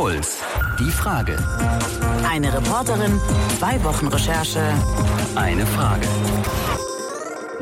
Puls. Die Frage. Eine Reporterin, zwei Wochen Recherche. Eine Frage.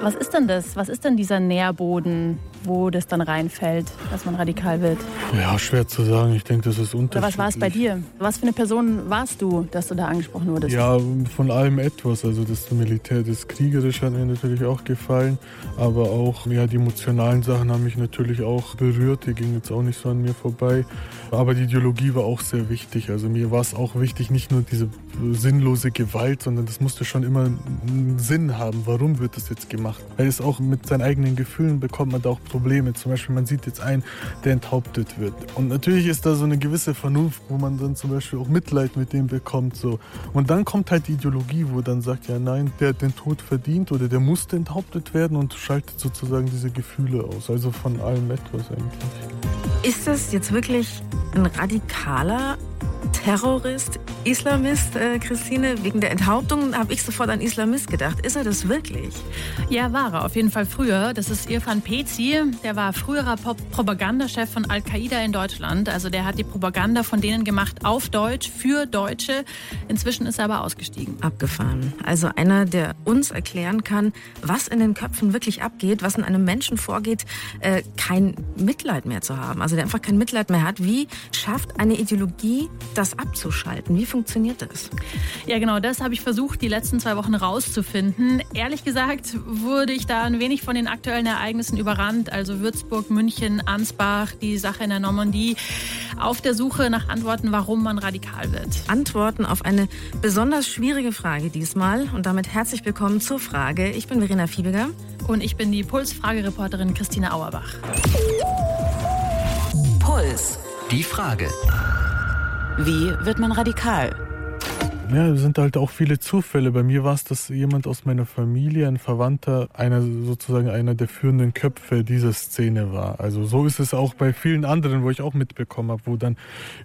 Was ist denn das? Was ist denn dieser Nährboden, wo das dann reinfällt, dass man radikal wird? Ja, schwer zu sagen. Ich denke, das ist unterschiedlich. Oder was war es bei dir? Was für eine Person warst du, dass du da angesprochen wurdest? Ja, von allem etwas. Also das Militär, das Kriegerische hat mir natürlich auch gefallen. Aber auch ja, die emotionalen Sachen haben mich natürlich auch berührt. Die gingen jetzt auch nicht so an mir vorbei. Aber die Ideologie war auch sehr wichtig. Also mir war es auch wichtig, nicht nur diese sinnlose Gewalt, sondern das musste schon immer einen Sinn haben. Warum wird das jetzt gemacht? Weil es auch mit seinen eigenen Gefühlen bekommt man da auch Probleme. Zum Beispiel, man sieht jetzt einen, der enthauptet wird. Und natürlich ist da so eine gewisse Vernunft, wo man dann zum Beispiel auch Mitleid mit dem bekommt. So. Und dann kommt halt die Ideologie, wo dann sagt, ja nein, der hat den Tod verdient oder der musste enthauptet werden und schaltet sozusagen diese Gefühle aus. Also von allem etwas eigentlich. Ist das jetzt wirklich ein radikaler Terrorist, Islamist, äh, Christine? Wegen der Enthauptung habe ich sofort an Islamist gedacht. Ist er das wirklich? Ja, war er. Auf jeden Fall früher. Das ist Irfan Pezi. Der war früherer Pop Propagandachef von Al-Qaida in Deutschland. Also der hat die Propaganda von denen gemacht auf Deutsch, für Deutsche. Inzwischen ist er aber ausgestiegen. Abgefahren. Also einer, der uns erklären kann, was in den Köpfen wirklich abgeht, was in einem Menschen vorgeht, äh, kein Mitleid mehr zu haben. Also der einfach kein Mitleid mehr hat. Wie schafft eine Ideologie das abzuschalten? Wie funktioniert das? Ja, genau, das habe ich versucht, die letzten zwei Wochen rauszufinden. Ehrlich gesagt wurde ich da ein wenig von den aktuellen Ereignissen überrannt, also Würzburg, München, Ansbach, die Sache in der Normandie, auf der Suche nach Antworten, warum man radikal wird. Antworten auf eine besonders schwierige Frage diesmal. Und damit herzlich willkommen zur Frage. Ich bin Verena Fiebiger. Und ich bin die Puls-Fragereporterin Christina Auerbach. Puls. Die Frage. Wie wird man radikal? Ja, es sind halt auch viele Zufälle. Bei mir war es, dass jemand aus meiner Familie, ein Verwandter, einer sozusagen einer der führenden Köpfe dieser Szene war. Also so ist es auch bei vielen anderen, wo ich auch mitbekommen habe, wo dann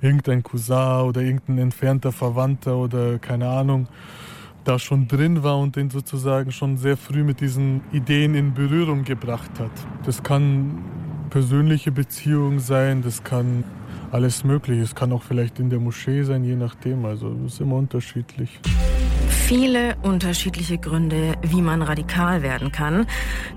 irgendein Cousin oder irgendein entfernter Verwandter oder keine Ahnung da schon drin war und den sozusagen schon sehr früh mit diesen Ideen in Berührung gebracht hat. Das kann persönliche Beziehung sein, das kann alles Mögliche. Es kann auch vielleicht in der Moschee sein, je nachdem. Also es ist immer unterschiedlich. Viele unterschiedliche Gründe, wie man radikal werden kann.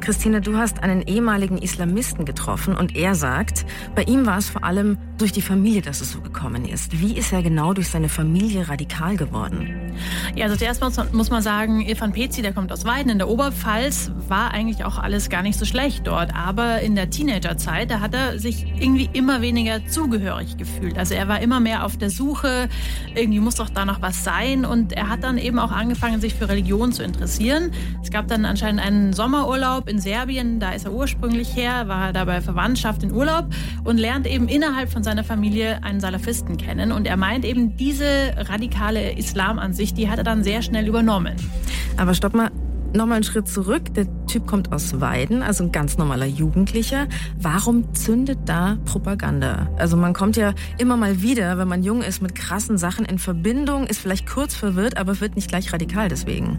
Christine, du hast einen ehemaligen Islamisten getroffen und er sagt, bei ihm war es vor allem durch die Familie, dass es so gekommen ist. Wie ist er genau durch seine Familie radikal geworden? Ja, also zuerst muss man sagen, Irfan Pezi, der kommt aus Weiden in der Oberpfalz, war eigentlich auch alles gar nicht so schlecht dort. Aber in der Teenagerzeit, da hat er sich irgendwie immer weniger zugehörig gefühlt. Also er war immer mehr auf der Suche, irgendwie muss doch da noch was sein. Und er hat dann eben auch angefangen, sich für Religion zu interessieren. Es gab dann anscheinend einen Sommerurlaub in Serbien, da ist er ursprünglich her, war da bei Verwandtschaft in Urlaub und lernt eben innerhalb von seiner Familie einen Salafisten kennen. Und er meint eben, diese radikale Islamansicht, die hat er dann sehr schnell übernommen. Aber stopp mal, Nochmal einen Schritt zurück. Der Typ kommt aus Weiden, also ein ganz normaler Jugendlicher. Warum zündet da Propaganda? Also man kommt ja immer mal wieder, wenn man jung ist, mit krassen Sachen in Verbindung, ist vielleicht kurz verwirrt, aber wird nicht gleich radikal deswegen.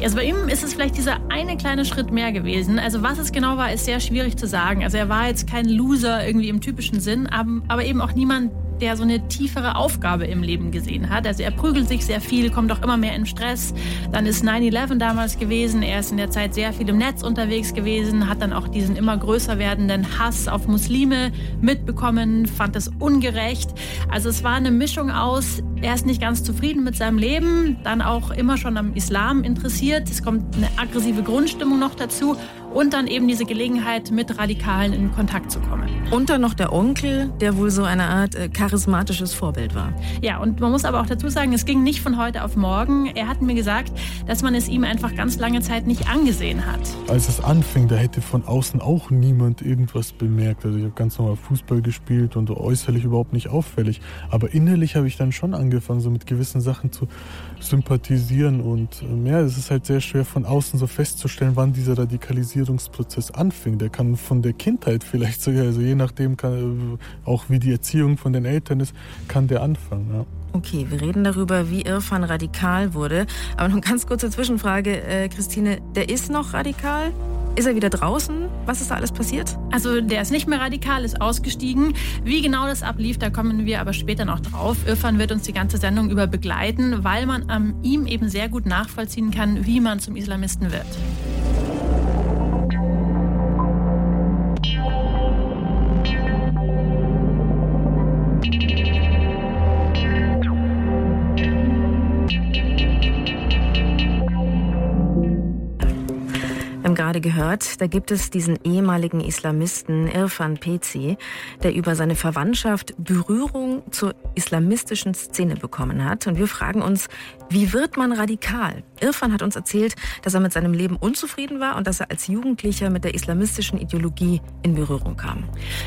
Ja, also bei ihm ist es vielleicht dieser eine kleine Schritt mehr gewesen. Also was es genau war, ist sehr schwierig zu sagen. Also er war jetzt kein Loser irgendwie im typischen Sinn, aber eben auch niemand, der so eine tiefere Aufgabe im Leben gesehen hat. Also er prügelt sich sehr viel, kommt auch immer mehr in Stress. Dann ist 9-11 damals gewesen. Er ist in der Zeit sehr viel im Netz unterwegs gewesen, hat dann auch diesen immer größer werdenden Hass auf Muslime mitbekommen, fand es ungerecht. Also es war eine Mischung aus, er ist nicht ganz zufrieden mit seinem Leben, dann auch immer schon am Islam interessiert. Es kommt eine aggressive Grundstimmung noch dazu und dann eben diese Gelegenheit, mit Radikalen in Kontakt zu kommen. Und dann noch der Onkel, der wohl so eine Art äh, charismatisches Vorbild war. Ja, und man muss aber auch dazu sagen, es ging nicht von heute auf morgen. Er hat mir gesagt, dass man es ihm einfach ganz lange Zeit nicht angesehen hat. Als es anfing, da hätte von außen auch niemand irgendwas bemerkt. Also ich habe ganz normal Fußball gespielt und äußerlich überhaupt nicht auffällig. Aber innerlich habe ich dann schon angefangen, so mit gewissen Sachen zu sympathisieren. Und ähm, ja, es ist halt sehr schwer von außen so festzustellen, wann dieser Radikalisierungsprozess anfing. Der kann von der Kindheit vielleicht sogar, also je nachdem, kann, äh, auch wie die Erziehung von den Eltern ist, kann der anfangen. Ja. Okay, wir reden darüber, wie Irfan radikal wurde. Aber noch eine ganz kurze Zwischenfrage, äh, Christine. Der ist noch radikal? Ist er wieder draußen? Was ist da alles passiert? Also der ist nicht mehr radikal, ist ausgestiegen. Wie genau das ablief, da kommen wir aber später noch drauf. Irfan wird uns die ganze Sendung über begleiten, weil man an ihm eben sehr gut nachvollziehen kann, wie man zum Islamisten wird. Gerade gehört, da gibt es diesen ehemaligen Islamisten Irfan Pezi, der über seine Verwandtschaft Berührung zur islamistischen Szene bekommen hat. Und wir fragen uns, wie wird man radikal? Irfan hat uns erzählt, dass er mit seinem Leben unzufrieden war und dass er als Jugendlicher mit der islamistischen Ideologie in Berührung kam.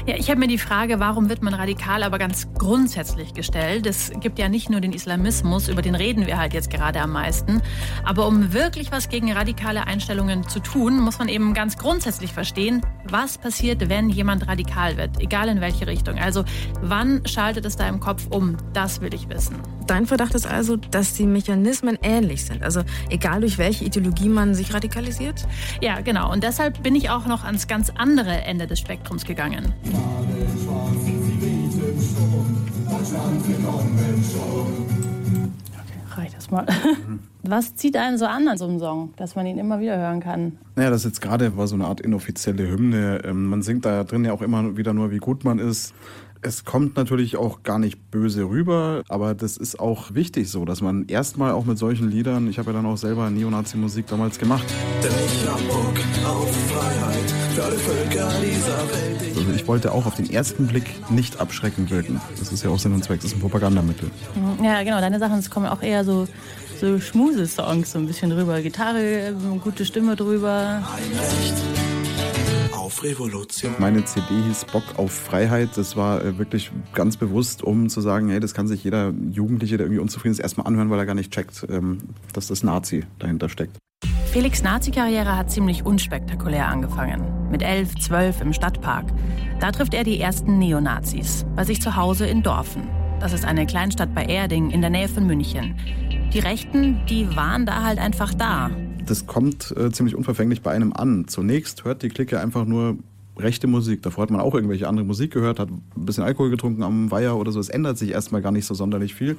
Ja, ich habe mir die Frage, warum wird man radikal, aber ganz grundsätzlich gestellt. Es gibt ja nicht nur den Islamismus, über den reden wir halt jetzt gerade am meisten. Aber um wirklich was gegen radikale Einstellungen zu tun, muss man eben ganz grundsätzlich verstehen, was passiert, wenn jemand radikal wird, egal in welche Richtung. Also wann schaltet es da im Kopf um? Das will ich wissen. Dein Verdacht ist also, dass die Mechanismen ähnlich sind. Also egal durch welche Ideologie man sich radikalisiert? Ja, genau. Und deshalb bin ich auch noch ans ganz andere Ende des Spektrums gegangen. Okay, reicht das mal. Was zieht einen so an an so einem Song, dass man ihn immer wieder hören kann? Naja, das jetzt gerade war so eine Art inoffizielle Hymne. Ähm, man singt da drin ja auch immer wieder nur, wie gut man ist. Es kommt natürlich auch gar nicht böse rüber, aber das ist auch wichtig so, dass man erstmal auch mit solchen Liedern, ich habe ja dann auch selber Neonazi-Musik damals gemacht. Denn ich hab Bock auf Freiheit für alle Völker dieser Welt. Also ich wollte auch auf den ersten Blick nicht abschreckend wirken. Das ist ja auch Sinn und Zweck, das ist ein Propagandamittel. Ja, genau, deine Sachen kommen auch eher so so Schmuse-Songs so ein bisschen drüber. Gitarre, gute Stimme drüber. Ein Recht auf Revolution. Meine CD hieß Bock auf Freiheit. Das war äh, wirklich ganz bewusst, um zu sagen, hey, das kann sich jeder Jugendliche, der irgendwie unzufrieden ist, erstmal anhören, weil er gar nicht checkt, ähm, dass das Nazi dahinter steckt. Felix Nazi-Karriere hat ziemlich unspektakulär angefangen. Mit elf, zwölf im Stadtpark. Da trifft er die ersten Neonazis, bei sich zu Hause in Dorfen. Das ist eine Kleinstadt bei Erding in der Nähe von München. Die Rechten, die waren da halt einfach da das kommt äh, ziemlich unverfänglich bei einem an. Zunächst hört die Clique einfach nur rechte Musik. Davor hat man auch irgendwelche andere Musik gehört, hat ein bisschen Alkohol getrunken am Weiher oder so. Es ändert sich erstmal gar nicht so sonderlich viel.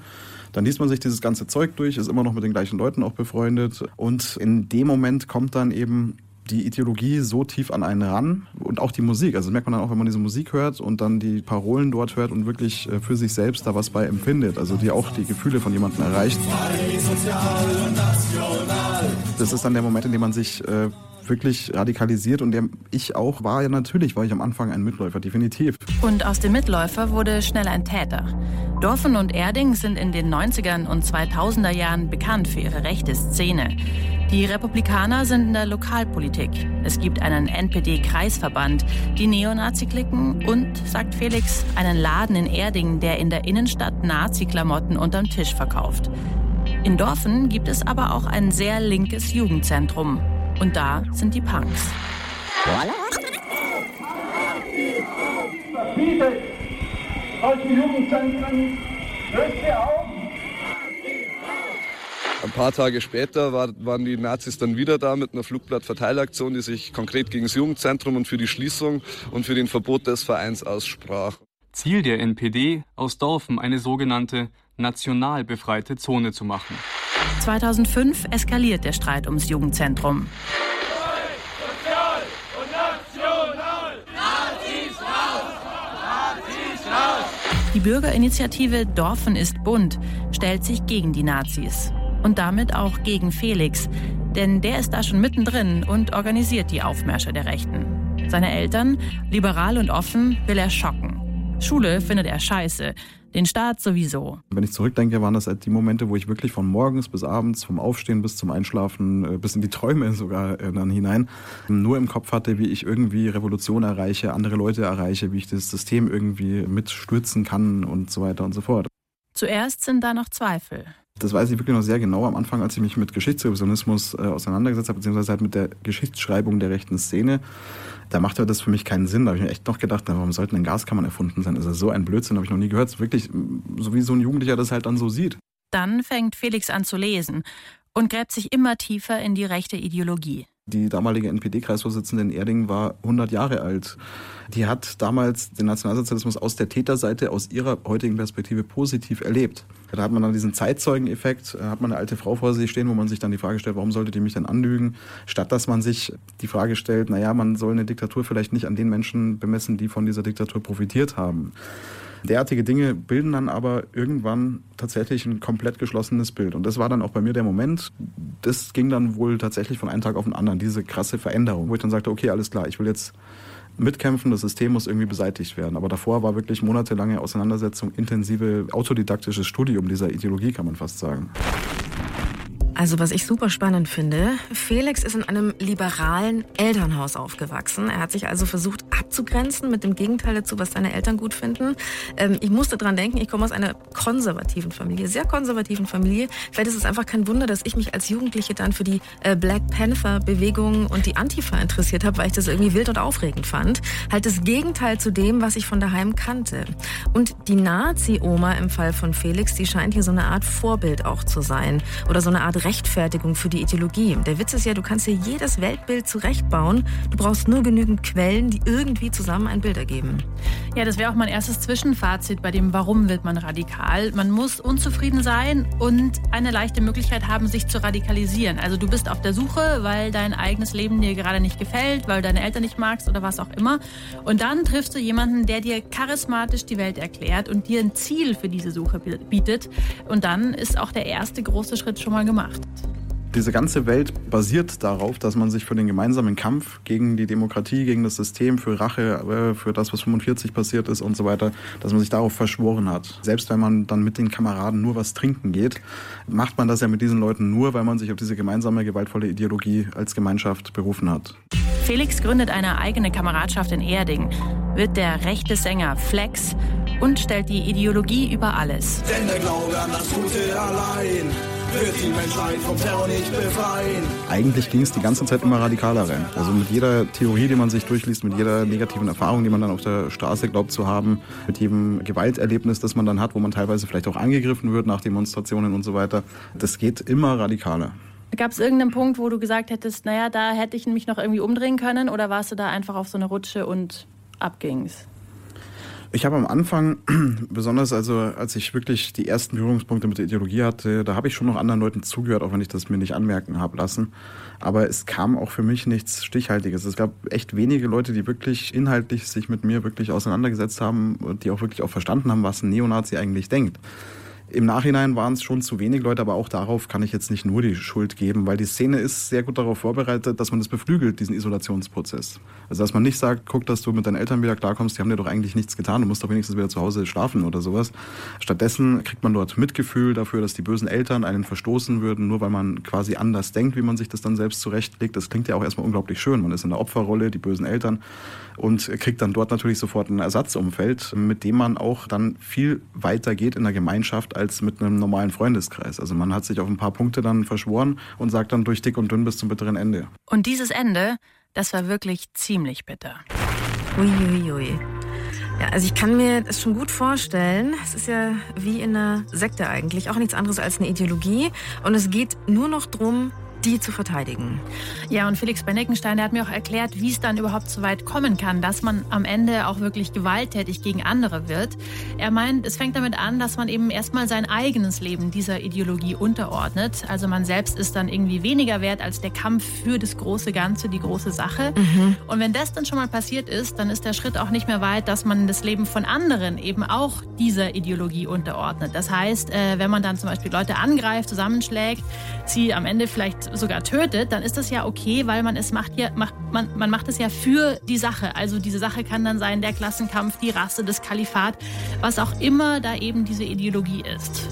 Dann liest man sich dieses ganze Zeug durch, ist immer noch mit den gleichen Leuten auch befreundet. Und in dem Moment kommt dann eben die Ideologie so tief an einen ran und auch die Musik. Also das merkt man dann auch, wenn man diese Musik hört und dann die Parolen dort hört und wirklich äh, für sich selbst da was bei empfindet. Also die auch die Gefühle von jemandem erreicht. Das ist dann der Moment, in dem man sich äh, wirklich radikalisiert und der ich auch war ja natürlich, war ich am Anfang ein Mitläufer, definitiv. Und aus dem Mitläufer wurde schnell ein Täter. Dorfen und Erding sind in den 90ern und 2000er Jahren bekannt für ihre rechte Szene. Die Republikaner sind in der Lokalpolitik. Es gibt einen NPD-Kreisverband, die Neonazi-Klicken und, sagt Felix, einen Laden in Erding, der in der Innenstadt Nazi-Klamotten unterm Tisch verkauft. In Dorfen gibt es aber auch ein sehr linkes Jugendzentrum. Und da sind die Punks. Verbietet solche Jugendzentren, löst sie auf ein paar Tage später war, waren die Nazis dann wieder da mit einer Flugblattverteilaktion, die sich konkret gegen das Jugendzentrum und für die Schließung und für den Verbot des Vereins aussprach. Ziel der NPD, aus Dorfen eine sogenannte national befreite Zone zu machen. 2005 eskaliert der Streit ums Jugendzentrum. Die Bürgerinitiative Dorfen ist bunt stellt sich gegen die Nazis und damit auch gegen Felix, denn der ist da schon mittendrin und organisiert die Aufmärsche der Rechten. Seine Eltern, liberal und offen, will er schocken. Schule findet er scheiße, den Staat sowieso. Wenn ich zurückdenke, waren das halt die Momente, wo ich wirklich von morgens bis abends, vom Aufstehen bis zum Einschlafen, äh, bis in die Träume sogar äh, dann hinein, nur im Kopf hatte, wie ich irgendwie Revolution erreiche, andere Leute erreiche, wie ich das System irgendwie mitstürzen kann und so weiter und so fort. Zuerst sind da noch Zweifel. Das weiß ich wirklich noch sehr genau am Anfang, als ich mich mit Geschichtsrevisionismus äh, auseinandergesetzt habe, beziehungsweise halt mit der Geschichtsschreibung der rechten Szene. Da machte das für mich keinen Sinn. Da habe ich mir echt noch gedacht, warum sollten denn Gaskammern erfunden sein? Also so ein Blödsinn habe ich noch nie gehört. Wirklich, so wie so ein Jugendlicher das halt dann so sieht. Dann fängt Felix an zu lesen und gräbt sich immer tiefer in die rechte Ideologie. Die damalige NPD-Kreisvorsitzende in Erding war 100 Jahre alt. Die hat damals den Nationalsozialismus aus der Täterseite, aus ihrer heutigen Perspektive positiv erlebt. Da hat man dann diesen Zeitzeugeneffekt, hat man eine alte Frau vor sich stehen, wo man sich dann die Frage stellt, warum sollte die mich denn anlügen? Statt dass man sich die Frage stellt, naja, man soll eine Diktatur vielleicht nicht an den Menschen bemessen, die von dieser Diktatur profitiert haben. Derartige Dinge bilden dann aber irgendwann tatsächlich ein komplett geschlossenes Bild. Und das war dann auch bei mir der Moment. Das ging dann wohl tatsächlich von einem Tag auf den anderen, diese krasse Veränderung, wo ich dann sagte, okay, alles klar, ich will jetzt mitkämpfen, das System muss irgendwie beseitigt werden. Aber davor war wirklich monatelange Auseinandersetzung, intensive autodidaktisches Studium dieser Ideologie, kann man fast sagen. Also was ich super spannend finde, Felix ist in einem liberalen Elternhaus aufgewachsen. Er hat sich also versucht abzugrenzen mit dem Gegenteil dazu, was seine Eltern gut finden. Ähm, ich musste dran denken, ich komme aus einer konservativen Familie, sehr konservativen Familie. Vielleicht ist es einfach kein Wunder, dass ich mich als Jugendliche dann für die äh, Black Panther Bewegung und die Antifa interessiert habe, weil ich das irgendwie wild und aufregend fand. Halt das Gegenteil zu dem, was ich von daheim kannte. Und die Nazi-Oma im Fall von Felix, die scheint hier so eine Art Vorbild auch zu sein oder so eine Art Rechtfertigung für die Ideologie. Der Witz ist ja, du kannst dir jedes Weltbild zurechtbauen. Du brauchst nur genügend Quellen, die irgendwie zusammen ein Bild ergeben. Ja, das wäre auch mein erstes Zwischenfazit bei dem, warum wird man radikal. Man muss unzufrieden sein und eine leichte Möglichkeit haben, sich zu radikalisieren. Also du bist auf der Suche, weil dein eigenes Leben dir gerade nicht gefällt, weil du deine Eltern nicht magst oder was auch immer. Und dann triffst du jemanden, der dir charismatisch die Welt erklärt und dir ein Ziel für diese Suche bietet. Und dann ist auch der erste große Schritt schon mal gemacht. Diese ganze Welt basiert darauf, dass man sich für den gemeinsamen Kampf gegen die Demokratie, gegen das System, für Rache, äh, für das, was 45 passiert ist und so weiter, dass man sich darauf verschworen hat. Selbst wenn man dann mit den Kameraden nur was trinken geht, macht man das ja mit diesen Leuten nur, weil man sich auf diese gemeinsame gewaltvolle Ideologie als Gemeinschaft berufen hat. Felix gründet eine eigene Kameradschaft in Erding, wird der rechte Sänger Flex und stellt die Ideologie über alles. Denn der Glaube an das Gute allein wird die Menschheit vom Terror nicht befreien. Eigentlich ging es die ganze Zeit immer radikaler rein. Also mit jeder Theorie, die man sich durchliest, mit jeder negativen Erfahrung, die man dann auf der Straße glaubt zu haben, mit jedem Gewalterlebnis, das man dann hat, wo man teilweise vielleicht auch angegriffen wird nach Demonstrationen und so weiter, das geht immer radikaler. Gab es irgendeinen Punkt, wo du gesagt hättest, naja, da hätte ich mich noch irgendwie umdrehen können oder warst du da einfach auf so eine Rutsche und abging's? Ich habe am Anfang, besonders also als ich wirklich die ersten Berührungspunkte mit der Ideologie hatte, da habe ich schon noch anderen Leuten zugehört, auch wenn ich das mir nicht anmerken habe lassen. Aber es kam auch für mich nichts Stichhaltiges. Es gab echt wenige Leute, die wirklich inhaltlich sich mit mir wirklich auseinandergesetzt haben und die auch wirklich auch verstanden haben, was ein Neonazi eigentlich denkt. Im Nachhinein waren es schon zu wenig Leute, aber auch darauf kann ich jetzt nicht nur die Schuld geben, weil die Szene ist sehr gut darauf vorbereitet, dass man das beflügelt, diesen Isolationsprozess. Also dass man nicht sagt, guck, dass du mit deinen Eltern wieder klarkommst, die haben dir doch eigentlich nichts getan, du musst doch wenigstens wieder zu Hause schlafen oder sowas. Stattdessen kriegt man dort Mitgefühl dafür, dass die bösen Eltern einen verstoßen würden, nur weil man quasi anders denkt, wie man sich das dann selbst zurechtlegt. Das klingt ja auch erstmal unglaublich schön. Man ist in der Opferrolle, die bösen Eltern und kriegt dann dort natürlich sofort ein Ersatzumfeld, mit dem man auch dann viel weiter geht in der Gemeinschaft als mit einem normalen Freundeskreis. Also man hat sich auf ein paar Punkte dann verschworen und sagt dann durch dick und dünn bis zum bitteren Ende. Und dieses Ende, das war wirklich ziemlich bitter. Uiuiui. Ui, ui. Ja, also ich kann mir das schon gut vorstellen. Es ist ja wie in einer Sekte eigentlich, auch nichts anderes als eine Ideologie. Und es geht nur noch darum, die zu verteidigen. Ja, und Felix Benneckenstein, der hat mir auch erklärt, wie es dann überhaupt so weit kommen kann, dass man am Ende auch wirklich gewalttätig gegen andere wird. Er meint, es fängt damit an, dass man eben erstmal sein eigenes Leben dieser Ideologie unterordnet. Also man selbst ist dann irgendwie weniger wert als der Kampf für das große Ganze, die große Sache. Mhm. Und wenn das dann schon mal passiert ist, dann ist der Schritt auch nicht mehr weit, dass man das Leben von anderen eben auch dieser Ideologie unterordnet. Das heißt, äh, wenn man dann zum Beispiel Leute angreift, zusammenschlägt, sie am Ende vielleicht sogar tötet, dann ist das ja okay, weil man es macht ja, macht, man, man macht es ja für die Sache. Also diese Sache kann dann sein, der Klassenkampf, die Rasse, das Kalifat, was auch immer da eben diese Ideologie ist.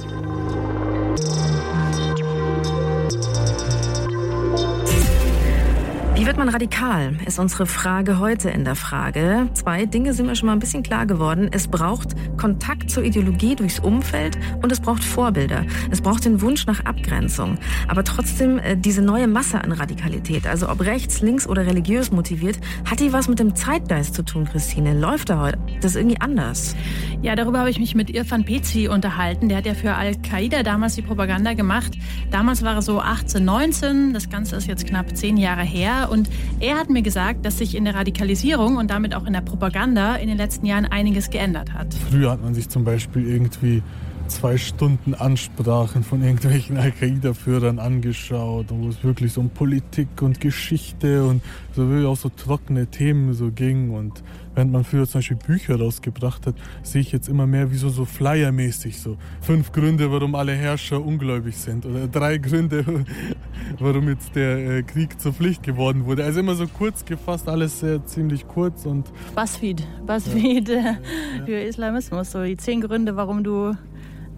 Wie wird man radikal, ist unsere Frage heute in der Frage. Zwei Dinge sind mir schon mal ein bisschen klar geworden. Es braucht Kontakt zur Ideologie durchs Umfeld und es braucht Vorbilder. Es braucht den Wunsch nach Abgrenzung. Aber trotzdem äh, diese neue Masse an Radikalität, also ob rechts, links oder religiös motiviert, hat die was mit dem Zeitgeist zu tun, Christine? Läuft da heute das irgendwie anders? Ja, darüber habe ich mich mit Irfan Pezi unterhalten. Der hat ja für Al-Qaida damals die Propaganda gemacht. Damals war er so 18, 19. Das Ganze ist jetzt knapp zehn Jahre her. Und er hat mir gesagt, dass sich in der Radikalisierung und damit auch in der Propaganda in den letzten Jahren einiges geändert hat. Früher hat man sich zum Beispiel irgendwie zwei Stunden Ansprachen von irgendwelchen Al-Qaida-Führern angeschaut, wo es wirklich so um Politik und Geschichte und so wirklich auch so trockene Themen so ging. Und während man früher zum Beispiel Bücher rausgebracht hat, sehe ich jetzt immer mehr wie so, so Flyer-mäßig so. Fünf Gründe, warum alle Herrscher ungläubig sind oder drei Gründe, warum jetzt der äh, Krieg zur Pflicht geworden wurde. Also immer so kurz gefasst, alles sehr ziemlich kurz und... Buzzfeed, Buzzfeed ja. Äh, für Islamismus, so die zehn Gründe, warum du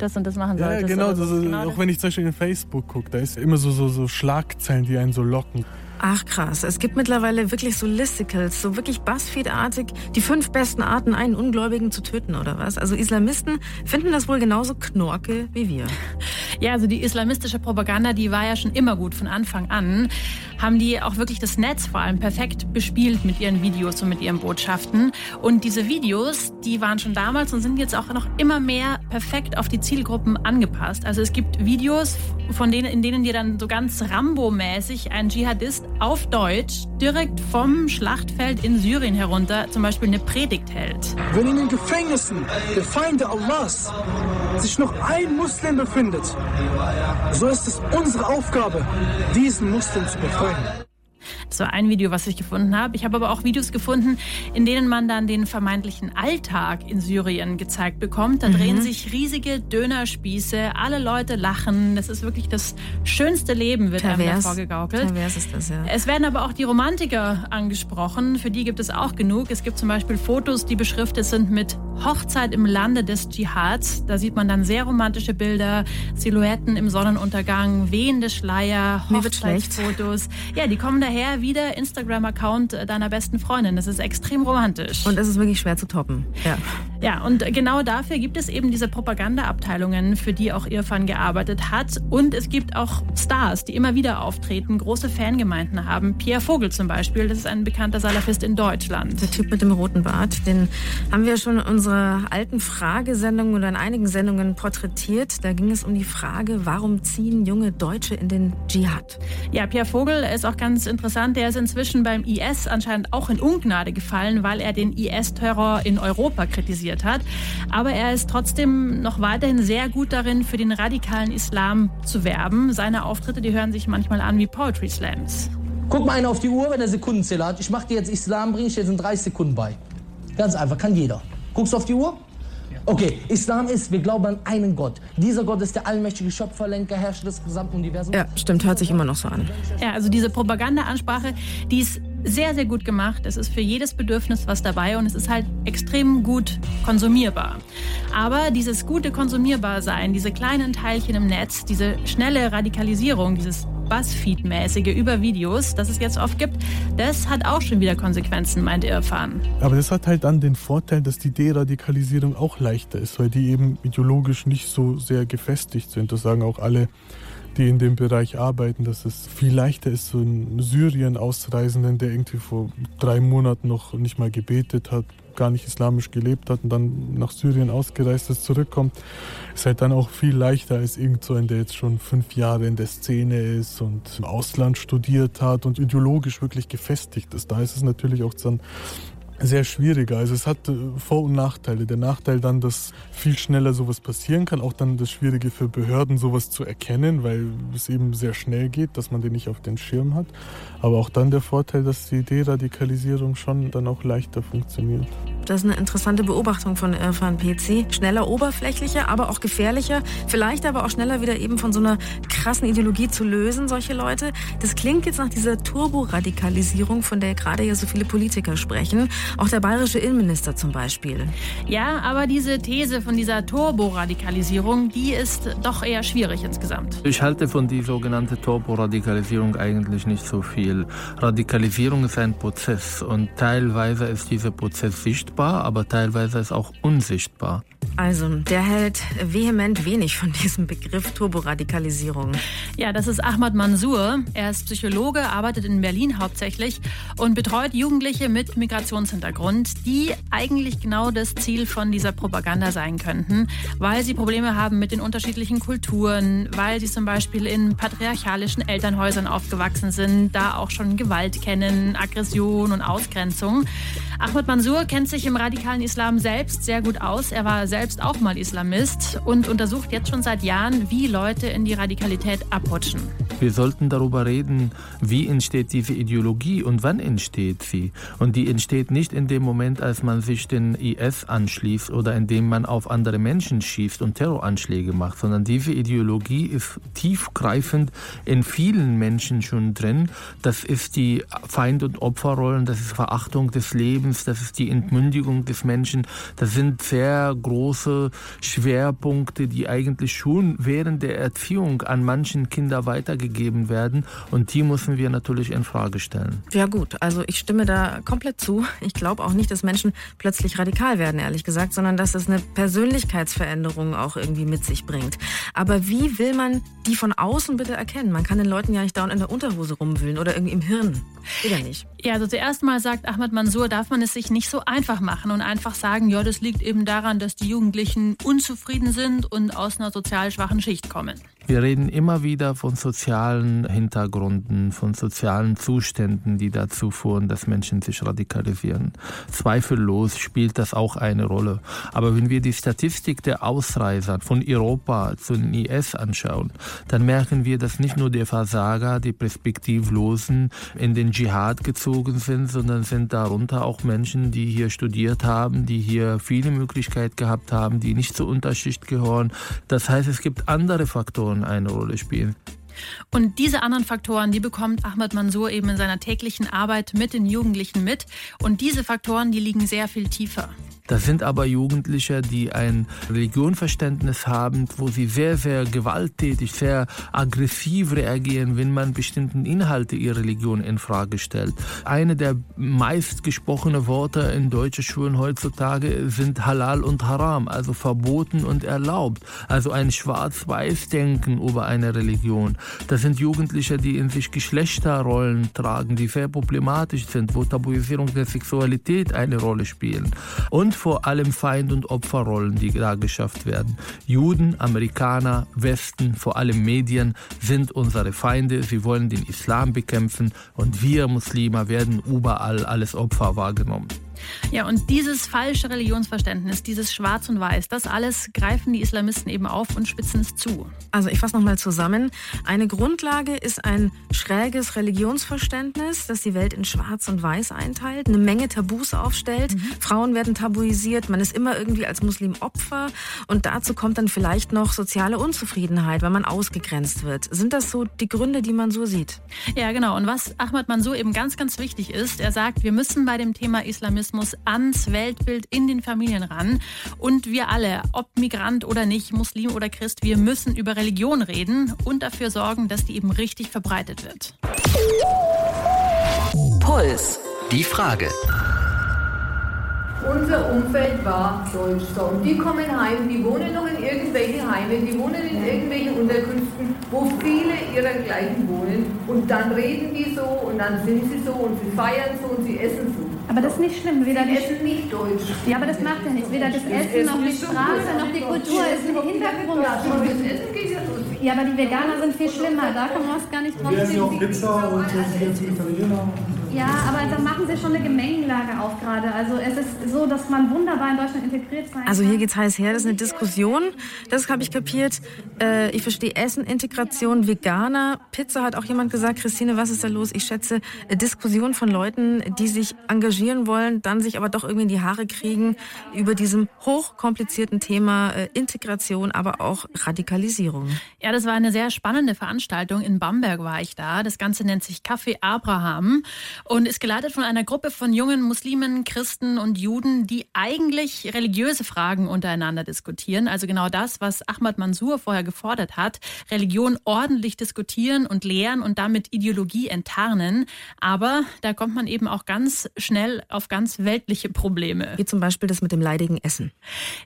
das und das machen solltest. Ja, genau, so, genau auch wenn ich zum Beispiel in Facebook gucke, da ist immer so, so, so Schlagzeilen, die einen so locken. Ach krass, es gibt mittlerweile wirklich so Listicles, so wirklich Buzzfeed-artig, die fünf besten Arten, einen Ungläubigen zu töten oder was? Also Islamisten finden das wohl genauso knorke wie wir. Ja, also die islamistische Propaganda, die war ja schon immer gut von Anfang an. Haben die auch wirklich das Netz vor allem perfekt bespielt mit ihren Videos und mit ihren Botschaften. Und diese Videos, die waren schon damals und sind jetzt auch noch immer mehr perfekt auf die Zielgruppen angepasst. Also es gibt Videos, von denen, in denen dir dann so ganz Rambo-mäßig ein Dschihadist auf Deutsch direkt vom Schlachtfeld in Syrien herunter zum Beispiel eine Predigt hält. Wenn in den Gefängnissen der Feinde Allahs sich noch ein Muslim befindet, so ist es unsere Aufgabe, diesen Muslim zu befreien. Das war ein Video, was ich gefunden habe. Ich habe aber auch Videos gefunden, in denen man dann den vermeintlichen Alltag in Syrien gezeigt bekommt. Da mhm. drehen sich riesige Dönerspieße, alle Leute lachen. Das ist wirklich das schönste Leben, wird Pervers. einem davor gegaukelt. Pervers ist das, ja. Es werden aber auch die Romantiker angesprochen. Für die gibt es auch genug. Es gibt zum Beispiel Fotos, die beschriftet sind mit Hochzeit im Lande des Dschihads. Da sieht man dann sehr romantische Bilder, Silhouetten im Sonnenuntergang, wehende Schleier, Hochzeitsfotos. Ja, die kommen daher wie der Instagram-Account deiner besten Freundin. Das ist extrem romantisch. Und es ist wirklich schwer zu toppen. Ja. Ja, und genau dafür gibt es eben diese Propagandaabteilungen, für die auch Irfan gearbeitet hat. Und es gibt auch Stars, die immer wieder auftreten, große Fangemeinden haben. Pierre Vogel zum Beispiel, das ist ein bekannter Salafist in Deutschland. Der Typ mit dem roten Bart, den haben wir schon in unserer alten Fragesendung oder in einigen Sendungen porträtiert. Da ging es um die Frage, warum ziehen junge Deutsche in den Dschihad? Ja, Pierre Vogel ist auch ganz interessant. Der ist inzwischen beim IS anscheinend auch in Ungnade gefallen, weil er den IS-Terror in Europa kritisiert kritisiert hat. Aber er ist trotzdem noch weiterhin sehr gut darin, für den radikalen Islam zu werben. Seine Auftritte, die hören sich manchmal an wie Poetry Slams. Guck mal einer auf die Uhr, wenn er Sekundenzähler hat. Ich mache dir jetzt Islam, bringe ich dir jetzt in 30 Sekunden bei. Ganz einfach, kann jeder. Guckst du auf die Uhr? Okay, Islam ist, wir glauben an einen Gott. Dieser Gott ist der allmächtige Schöpfer, Lenker, Herrscher des gesamten Universums. Ja, stimmt, hört sich immer noch so an. Ja, also diese Propaganda-Ansprache, die ist sehr, sehr gut gemacht. Es ist für jedes Bedürfnis was dabei und es ist halt extrem gut konsumierbar. Aber dieses gute Konsumierbarsein, diese kleinen Teilchen im Netz, diese schnelle Radikalisierung, dieses Buzzfeed-mäßige über Videos, das es jetzt oft gibt, das hat auch schon wieder Konsequenzen, meint Irfan. Aber das hat halt dann den Vorteil, dass die Deradikalisierung auch leichter ist, weil die eben ideologisch nicht so sehr gefestigt sind. Das sagen auch alle die in dem Bereich arbeiten, dass es viel leichter ist, so einen Syrien-Ausreisenden, der irgendwie vor drei Monaten noch nicht mal gebetet hat, gar nicht islamisch gelebt hat und dann nach Syrien ausgereist ist, zurückkommt, ist halt dann auch viel leichter als irgend so ein, der jetzt schon fünf Jahre in der Szene ist und im Ausland studiert hat und ideologisch wirklich gefestigt ist. Da ist es natürlich auch dann sehr schwieriger. Also es hat äh, Vor- und Nachteile. Der Nachteil dann, dass viel schneller sowas passieren kann, auch dann das Schwierige für Behörden, sowas zu erkennen, weil es eben sehr schnell geht, dass man den nicht auf den Schirm hat. Aber auch dann der Vorteil, dass die Deradikalisierung schon dann auch leichter funktioniert. Das ist eine interessante Beobachtung von Irfan PC. Schneller, oberflächlicher, aber auch gefährlicher. Vielleicht aber auch schneller wieder eben von so einer krassen Ideologie zu lösen, solche Leute. Das klingt jetzt nach dieser Turboradikalisierung, von der gerade ja so viele Politiker sprechen. Auch der bayerische Innenminister zum Beispiel. Ja, aber diese These von dieser Turboradikalisierung, die ist doch eher schwierig insgesamt. Ich halte von die sogenannte Turboradikalisierung eigentlich nicht so viel. Radikalisierung ist ein Prozess und teilweise ist dieser Prozess sichtbar, aber teilweise ist auch unsichtbar. Also, der hält vehement wenig von diesem Begriff Turboradikalisierung. Ja, das ist Ahmad Mansour. Er ist Psychologe, arbeitet in Berlin hauptsächlich und betreut Jugendliche mit Migrationshintergrund, die eigentlich genau das Ziel von dieser Propaganda sein könnten, weil sie Probleme haben mit den unterschiedlichen Kulturen, weil sie zum Beispiel in patriarchalischen Elternhäusern aufgewachsen sind, da auch schon Gewalt kennen, Aggression und Ausgrenzung. Ahmad Mansour kennt sich im radikalen Islam selbst sehr gut aus. Er war selbst auch mal Islamist und untersucht jetzt schon seit Jahren, wie Leute in die Radikalität abrutschen. Wir sollten darüber reden, wie entsteht diese Ideologie und wann entsteht sie. Und die entsteht nicht in dem Moment, als man sich den IS anschließt oder indem man auf andere Menschen schießt und Terroranschläge macht, sondern diese Ideologie ist tiefgreifend in vielen Menschen schon drin. Das ist die Feind- und Opferrollen, das ist Verachtung des Lebens, das ist die Entmündigung des Menschen. Das sind sehr große Schwerpunkte, die eigentlich schon während der Erziehung an manchen Kindern weitergegeben werden. Und die müssen wir natürlich in Frage stellen. Ja gut, also ich stimme da komplett zu. Ich glaube auch nicht, dass Menschen plötzlich radikal werden, ehrlich gesagt, sondern dass es eine Persönlichkeitsveränderung auch irgendwie mit sich bringt. Aber wie will man die von außen bitte erkennen? Man kann den Leuten ja nicht dauernd in der Unterhose rumwühlen oder irgendwie im Hirn. Oder nicht? Ja, also zuerst mal sagt Ahmad Mansour, darf man es sich nicht so einfach machen und einfach sagen, ja, das liegt eben daran, dass die Jugendlichen unzufrieden sind und aus einer sozial schwachen Schicht kommen. Wir reden immer wieder von sozialen Hintergründen, von sozialen Zuständen, die dazu führen, dass Menschen sich radikalisieren. Zweifellos spielt das auch eine Rolle. Aber wenn wir die Statistik der Ausreiser von Europa zu den IS anschauen, dann merken wir, dass nicht nur die Versager, die Perspektivlosen in den Dschihad gezogen sind, sondern sind darunter auch Menschen, die hier studiert haben, die hier viele Möglichkeiten gehabt haben, die nicht zur Unterschicht gehören. Das heißt, es gibt andere Faktoren, eine Rolle spielen. Und diese anderen Faktoren, die bekommt Ahmad Mansour eben in seiner täglichen Arbeit mit den Jugendlichen mit. Und diese Faktoren, die liegen sehr viel tiefer. Das sind aber Jugendliche, die ein Religionverständnis haben, wo sie sehr, sehr gewalttätig, sehr aggressiv reagieren, wenn man bestimmten Inhalte ihrer Religion in Frage stellt. Eine der meistgesprochenen Worte in deutschen Schulen heutzutage sind Halal und Haram, also verboten und erlaubt. Also ein Schwarz-Weiß-Denken über eine Religion. Das sind Jugendliche, die in sich Geschlechterrollen tragen, die sehr problematisch sind, wo Tabuisierung der Sexualität eine Rolle spielen. Und vor allem Feind- und Opferrollen, die da geschafft werden. Juden, Amerikaner, Westen, vor allem Medien sind unsere Feinde. Sie wollen den Islam bekämpfen und wir Muslime werden überall als Opfer wahrgenommen. Ja, und dieses falsche Religionsverständnis, dieses Schwarz und Weiß, das alles greifen die Islamisten eben auf und spitzen es zu. Also ich fasse nochmal zusammen. Eine Grundlage ist ein schräges Religionsverständnis, das die Welt in Schwarz und Weiß einteilt, eine Menge Tabus aufstellt. Mhm. Frauen werden tabuisiert, man ist immer irgendwie als Muslim Opfer und dazu kommt dann vielleicht noch soziale Unzufriedenheit, wenn man ausgegrenzt wird. Sind das so die Gründe, die man so sieht? Ja, genau. Und was Ahmad Mansour eben ganz, ganz wichtig ist, er sagt, wir müssen bei dem Thema Islamismus Rassismus ans Weltbild in den Familien ran. Und wir alle, ob Migrant oder nicht, Muslim oder Christ, wir müssen über Religion reden und dafür sorgen, dass die eben richtig verbreitet wird. Puls. Die Frage. Unser Umfeld war deutsch. So, und die kommen heim, die wohnen noch in irgendwelchen Heimen, die wohnen in irgendwelchen Unterkünften, wo viele ihrer gleichen wohnen. Und dann reden die so und dann sind sie so und sie feiern so und sie essen so. Aber das ist nicht schlimm. Weder sie essen nicht deutsch. Ja, aber das macht ja nichts. Weder das Essen noch die Sprache noch die Kultur ist im Hintergrund. Ja, aber die Veganer sind viel schlimmer. Da kann man es gar nicht drauf Wir essen auch Pizza und jetzt Italiener. Ja, aber da machen Sie schon eine Gemengenlage auf gerade. Also es ist so, dass man wunderbar in Deutschland integriert sein Also hier geht's heiß her, das ist eine Diskussion, das habe ich kapiert. Äh, ich verstehe Essen, Integration, Veganer, Pizza hat auch jemand gesagt. Christine, was ist da los? Ich schätze, äh, Diskussion von Leuten, die sich engagieren wollen, dann sich aber doch irgendwie in die Haare kriegen über diesem hochkomplizierten Thema äh, Integration, aber auch Radikalisierung. Ja, das war eine sehr spannende Veranstaltung. In Bamberg war ich da. Das Ganze nennt sich Café Abraham und ist geleitet von einer Gruppe von jungen Muslimen, Christen und Juden, die eigentlich religiöse Fragen untereinander diskutieren. Also genau das, was Ahmad Mansour vorher gefordert hat. Religion ordentlich diskutieren und lehren und damit Ideologie enttarnen. Aber da kommt man eben auch ganz schnell auf ganz weltliche Probleme. Wie zum Beispiel das mit dem leidigen Essen.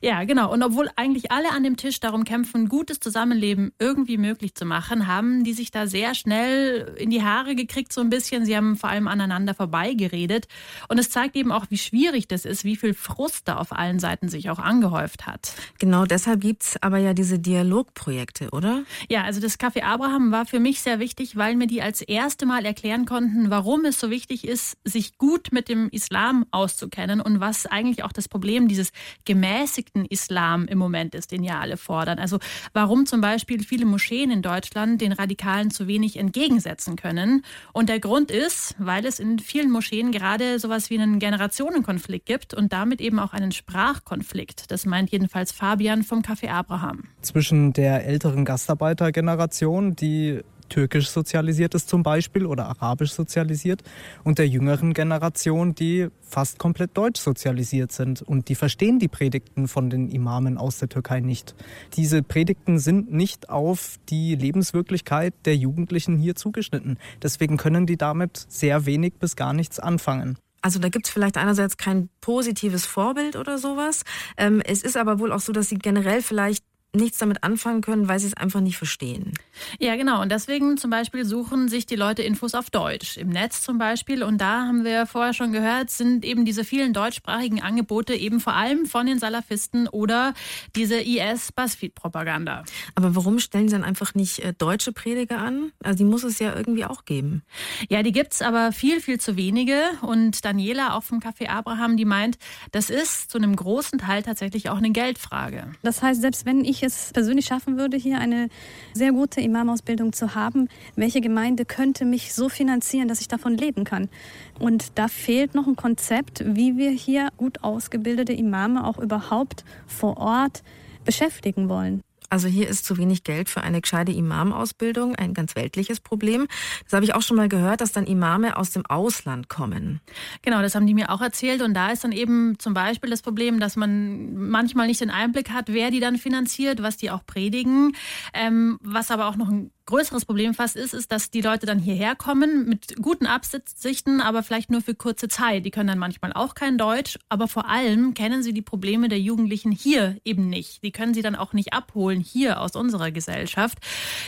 Ja, genau. Und obwohl eigentlich alle an dem Tisch darum kämpfen, gutes Zusammenleben irgendwie möglich zu machen, haben die sich da sehr schnell in die Haare gekriegt, so ein bisschen. Sie haben vor allem aneinander vorbeigeredet. Und es zeigt eben auch, wie schwierig das ist, wie viel Frust da auf allen Seiten sich auch angehäuft hat. Genau deshalb gibt's aber ja diese Dialogprojekte, oder? Ja, also das Café Abraham war für mich sehr wichtig, weil mir die als erste Mal erklären konnten, warum es so wichtig ist, sich gut mit dem Islam auszukennen und was eigentlich auch das Problem dieses gemäßigten Islam im Moment ist, den ja alle fordern. Also warum zum Beispiel viele Moscheen in Deutschland den Radikalen zu wenig entgegensetzen können. Und der Grund ist, weil es in vielen Moscheen gerade sowas wie einen Generationenkonflikt gibt und damit eben auch einen Sprachkonflikt. Das meint jedenfalls Fabian vom Café Abraham. Zwischen der älteren Gastarbeitergeneration, die türkisch sozialisiert ist zum Beispiel oder arabisch sozialisiert und der jüngeren Generation, die fast komplett deutsch sozialisiert sind und die verstehen die Predigten von den Imamen aus der Türkei nicht. Diese Predigten sind nicht auf die Lebenswirklichkeit der Jugendlichen hier zugeschnitten. Deswegen können die damit sehr wenig bis gar nichts anfangen. Also da gibt es vielleicht einerseits kein positives Vorbild oder sowas. Ähm, es ist aber wohl auch so, dass sie generell vielleicht nichts damit anfangen können, weil sie es einfach nicht verstehen. Ja, genau. Und deswegen zum Beispiel suchen sich die Leute Infos auf Deutsch. Im Netz zum Beispiel. Und da haben wir vorher schon gehört, sind eben diese vielen deutschsprachigen Angebote eben vor allem von den Salafisten oder diese IS-Buzzfeed-Propaganda. Aber warum stellen sie dann einfach nicht äh, deutsche Prediger an? Also die muss es ja irgendwie auch geben. Ja, die gibt's aber viel, viel zu wenige. Und Daniela auch vom Café Abraham, die meint, das ist zu einem großen Teil tatsächlich auch eine Geldfrage. Das heißt, selbst wenn ich es persönlich schaffen würde, hier eine sehr gute Imamausbildung zu haben, welche Gemeinde könnte mich so finanzieren, dass ich davon leben kann? Und da fehlt noch ein Konzept, wie wir hier gut ausgebildete Imame auch überhaupt vor Ort beschäftigen wollen. Also hier ist zu wenig Geld für eine gescheite Imamausbildung, ein ganz weltliches Problem. Das habe ich auch schon mal gehört, dass dann Imame aus dem Ausland kommen. Genau, das haben die mir auch erzählt. Und da ist dann eben zum Beispiel das Problem, dass man manchmal nicht den Einblick hat, wer die dann finanziert, was die auch predigen. Ähm, was aber auch noch ein größeres Problem fast ist, ist, dass die Leute dann hierher kommen mit guten Absichten, aber vielleicht nur für kurze Zeit. Die können dann manchmal auch kein Deutsch, aber vor allem kennen sie die Probleme der Jugendlichen hier eben nicht. Die können sie dann auch nicht abholen hier aus unserer Gesellschaft.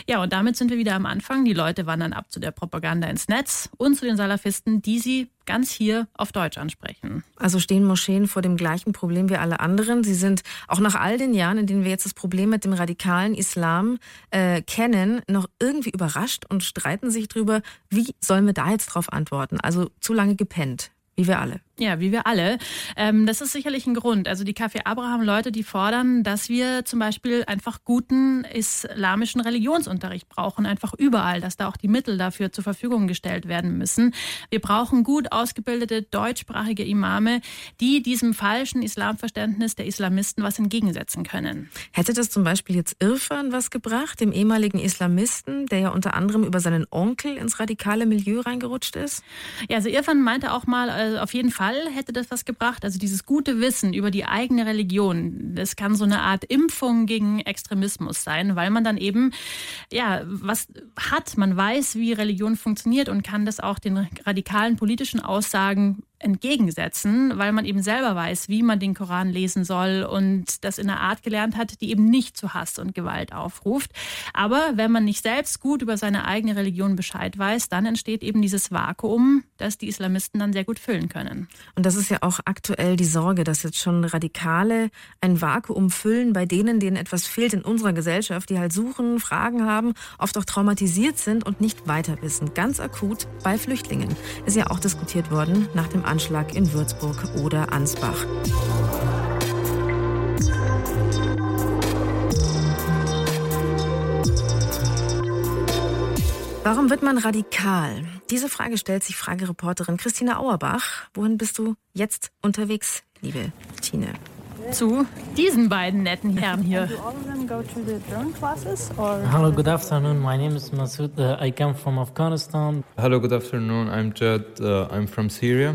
Ja, und damit sind wir wieder am Anfang. Die Leute wandern ab zu der Propaganda ins Netz und zu den Salafisten, die sie ganz hier auf Deutsch ansprechen. Also stehen Moscheen vor dem gleichen Problem wie alle anderen. Sie sind auch nach all den Jahren, in denen wir jetzt das Problem mit dem radikalen Islam äh, kennen, noch irgendwie überrascht und streiten sich darüber, wie sollen wir da jetzt drauf antworten. Also zu lange gepennt, wie wir alle. Ja, wie wir alle. Ähm, das ist sicherlich ein Grund. Also die Café Abraham-Leute, die fordern, dass wir zum Beispiel einfach guten islamischen Religionsunterricht brauchen, einfach überall, dass da auch die Mittel dafür zur Verfügung gestellt werden müssen. Wir brauchen gut ausgebildete deutschsprachige Imame, die diesem falschen Islamverständnis der Islamisten was entgegensetzen können. Hätte das zum Beispiel jetzt Irfan was gebracht, dem ehemaligen Islamisten, der ja unter anderem über seinen Onkel ins radikale Milieu reingerutscht ist? Ja, also Irfan meinte auch mal, also auf jeden Fall, Fall hätte das was gebracht. Also dieses gute Wissen über die eigene Religion, das kann so eine Art Impfung gegen Extremismus sein, weil man dann eben ja was hat. Man weiß, wie Religion funktioniert und kann das auch den radikalen politischen Aussagen entgegensetzen, weil man eben selber weiß, wie man den Koran lesen soll und das in einer Art gelernt hat, die eben nicht zu Hass und Gewalt aufruft. Aber wenn man nicht selbst gut über seine eigene Religion Bescheid weiß, dann entsteht eben dieses Vakuum, das die Islamisten dann sehr gut füllen können. Und das ist ja auch aktuell die Sorge, dass jetzt schon Radikale ein Vakuum füllen bei denen, denen etwas fehlt in unserer Gesellschaft, die halt suchen, Fragen haben, oft auch traumatisiert sind und nicht weiter wissen. Ganz akut bei Flüchtlingen. Ist ja auch diskutiert worden nach dem Anschlag in Würzburg oder Ansbach. Warum wird man radikal? Diese Frage stellt sich Fragereporterin Christina Auerbach. Wohin bist du jetzt unterwegs, liebe Tine? Zu diesen beiden netten Herren hier. Hello, good afternoon. My name is Masoud. Uh, I come from Afghanistan. Hello, good afternoon. I'm Jed. Uh, I'm from Syria.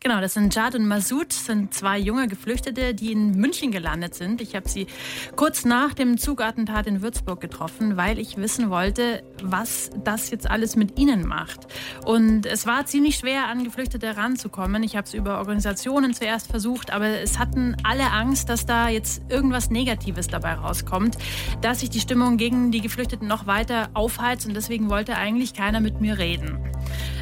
Genau, das sind Jad und Masud, sind zwei junge Geflüchtete, die in München gelandet sind. Ich habe sie kurz nach dem Zugattentat in Würzburg getroffen, weil ich wissen wollte, was das jetzt alles mit ihnen macht. Und es war ziemlich schwer, an Geflüchtete ranzukommen. Ich habe es über Organisationen zuerst versucht, aber es hatten alle Angst, dass da jetzt irgendwas Negatives dabei rauskommt, dass sich die Stimmung gegen die Geflüchteten noch weiter aufheizt und deswegen wollte eigentlich keiner mit mir reden.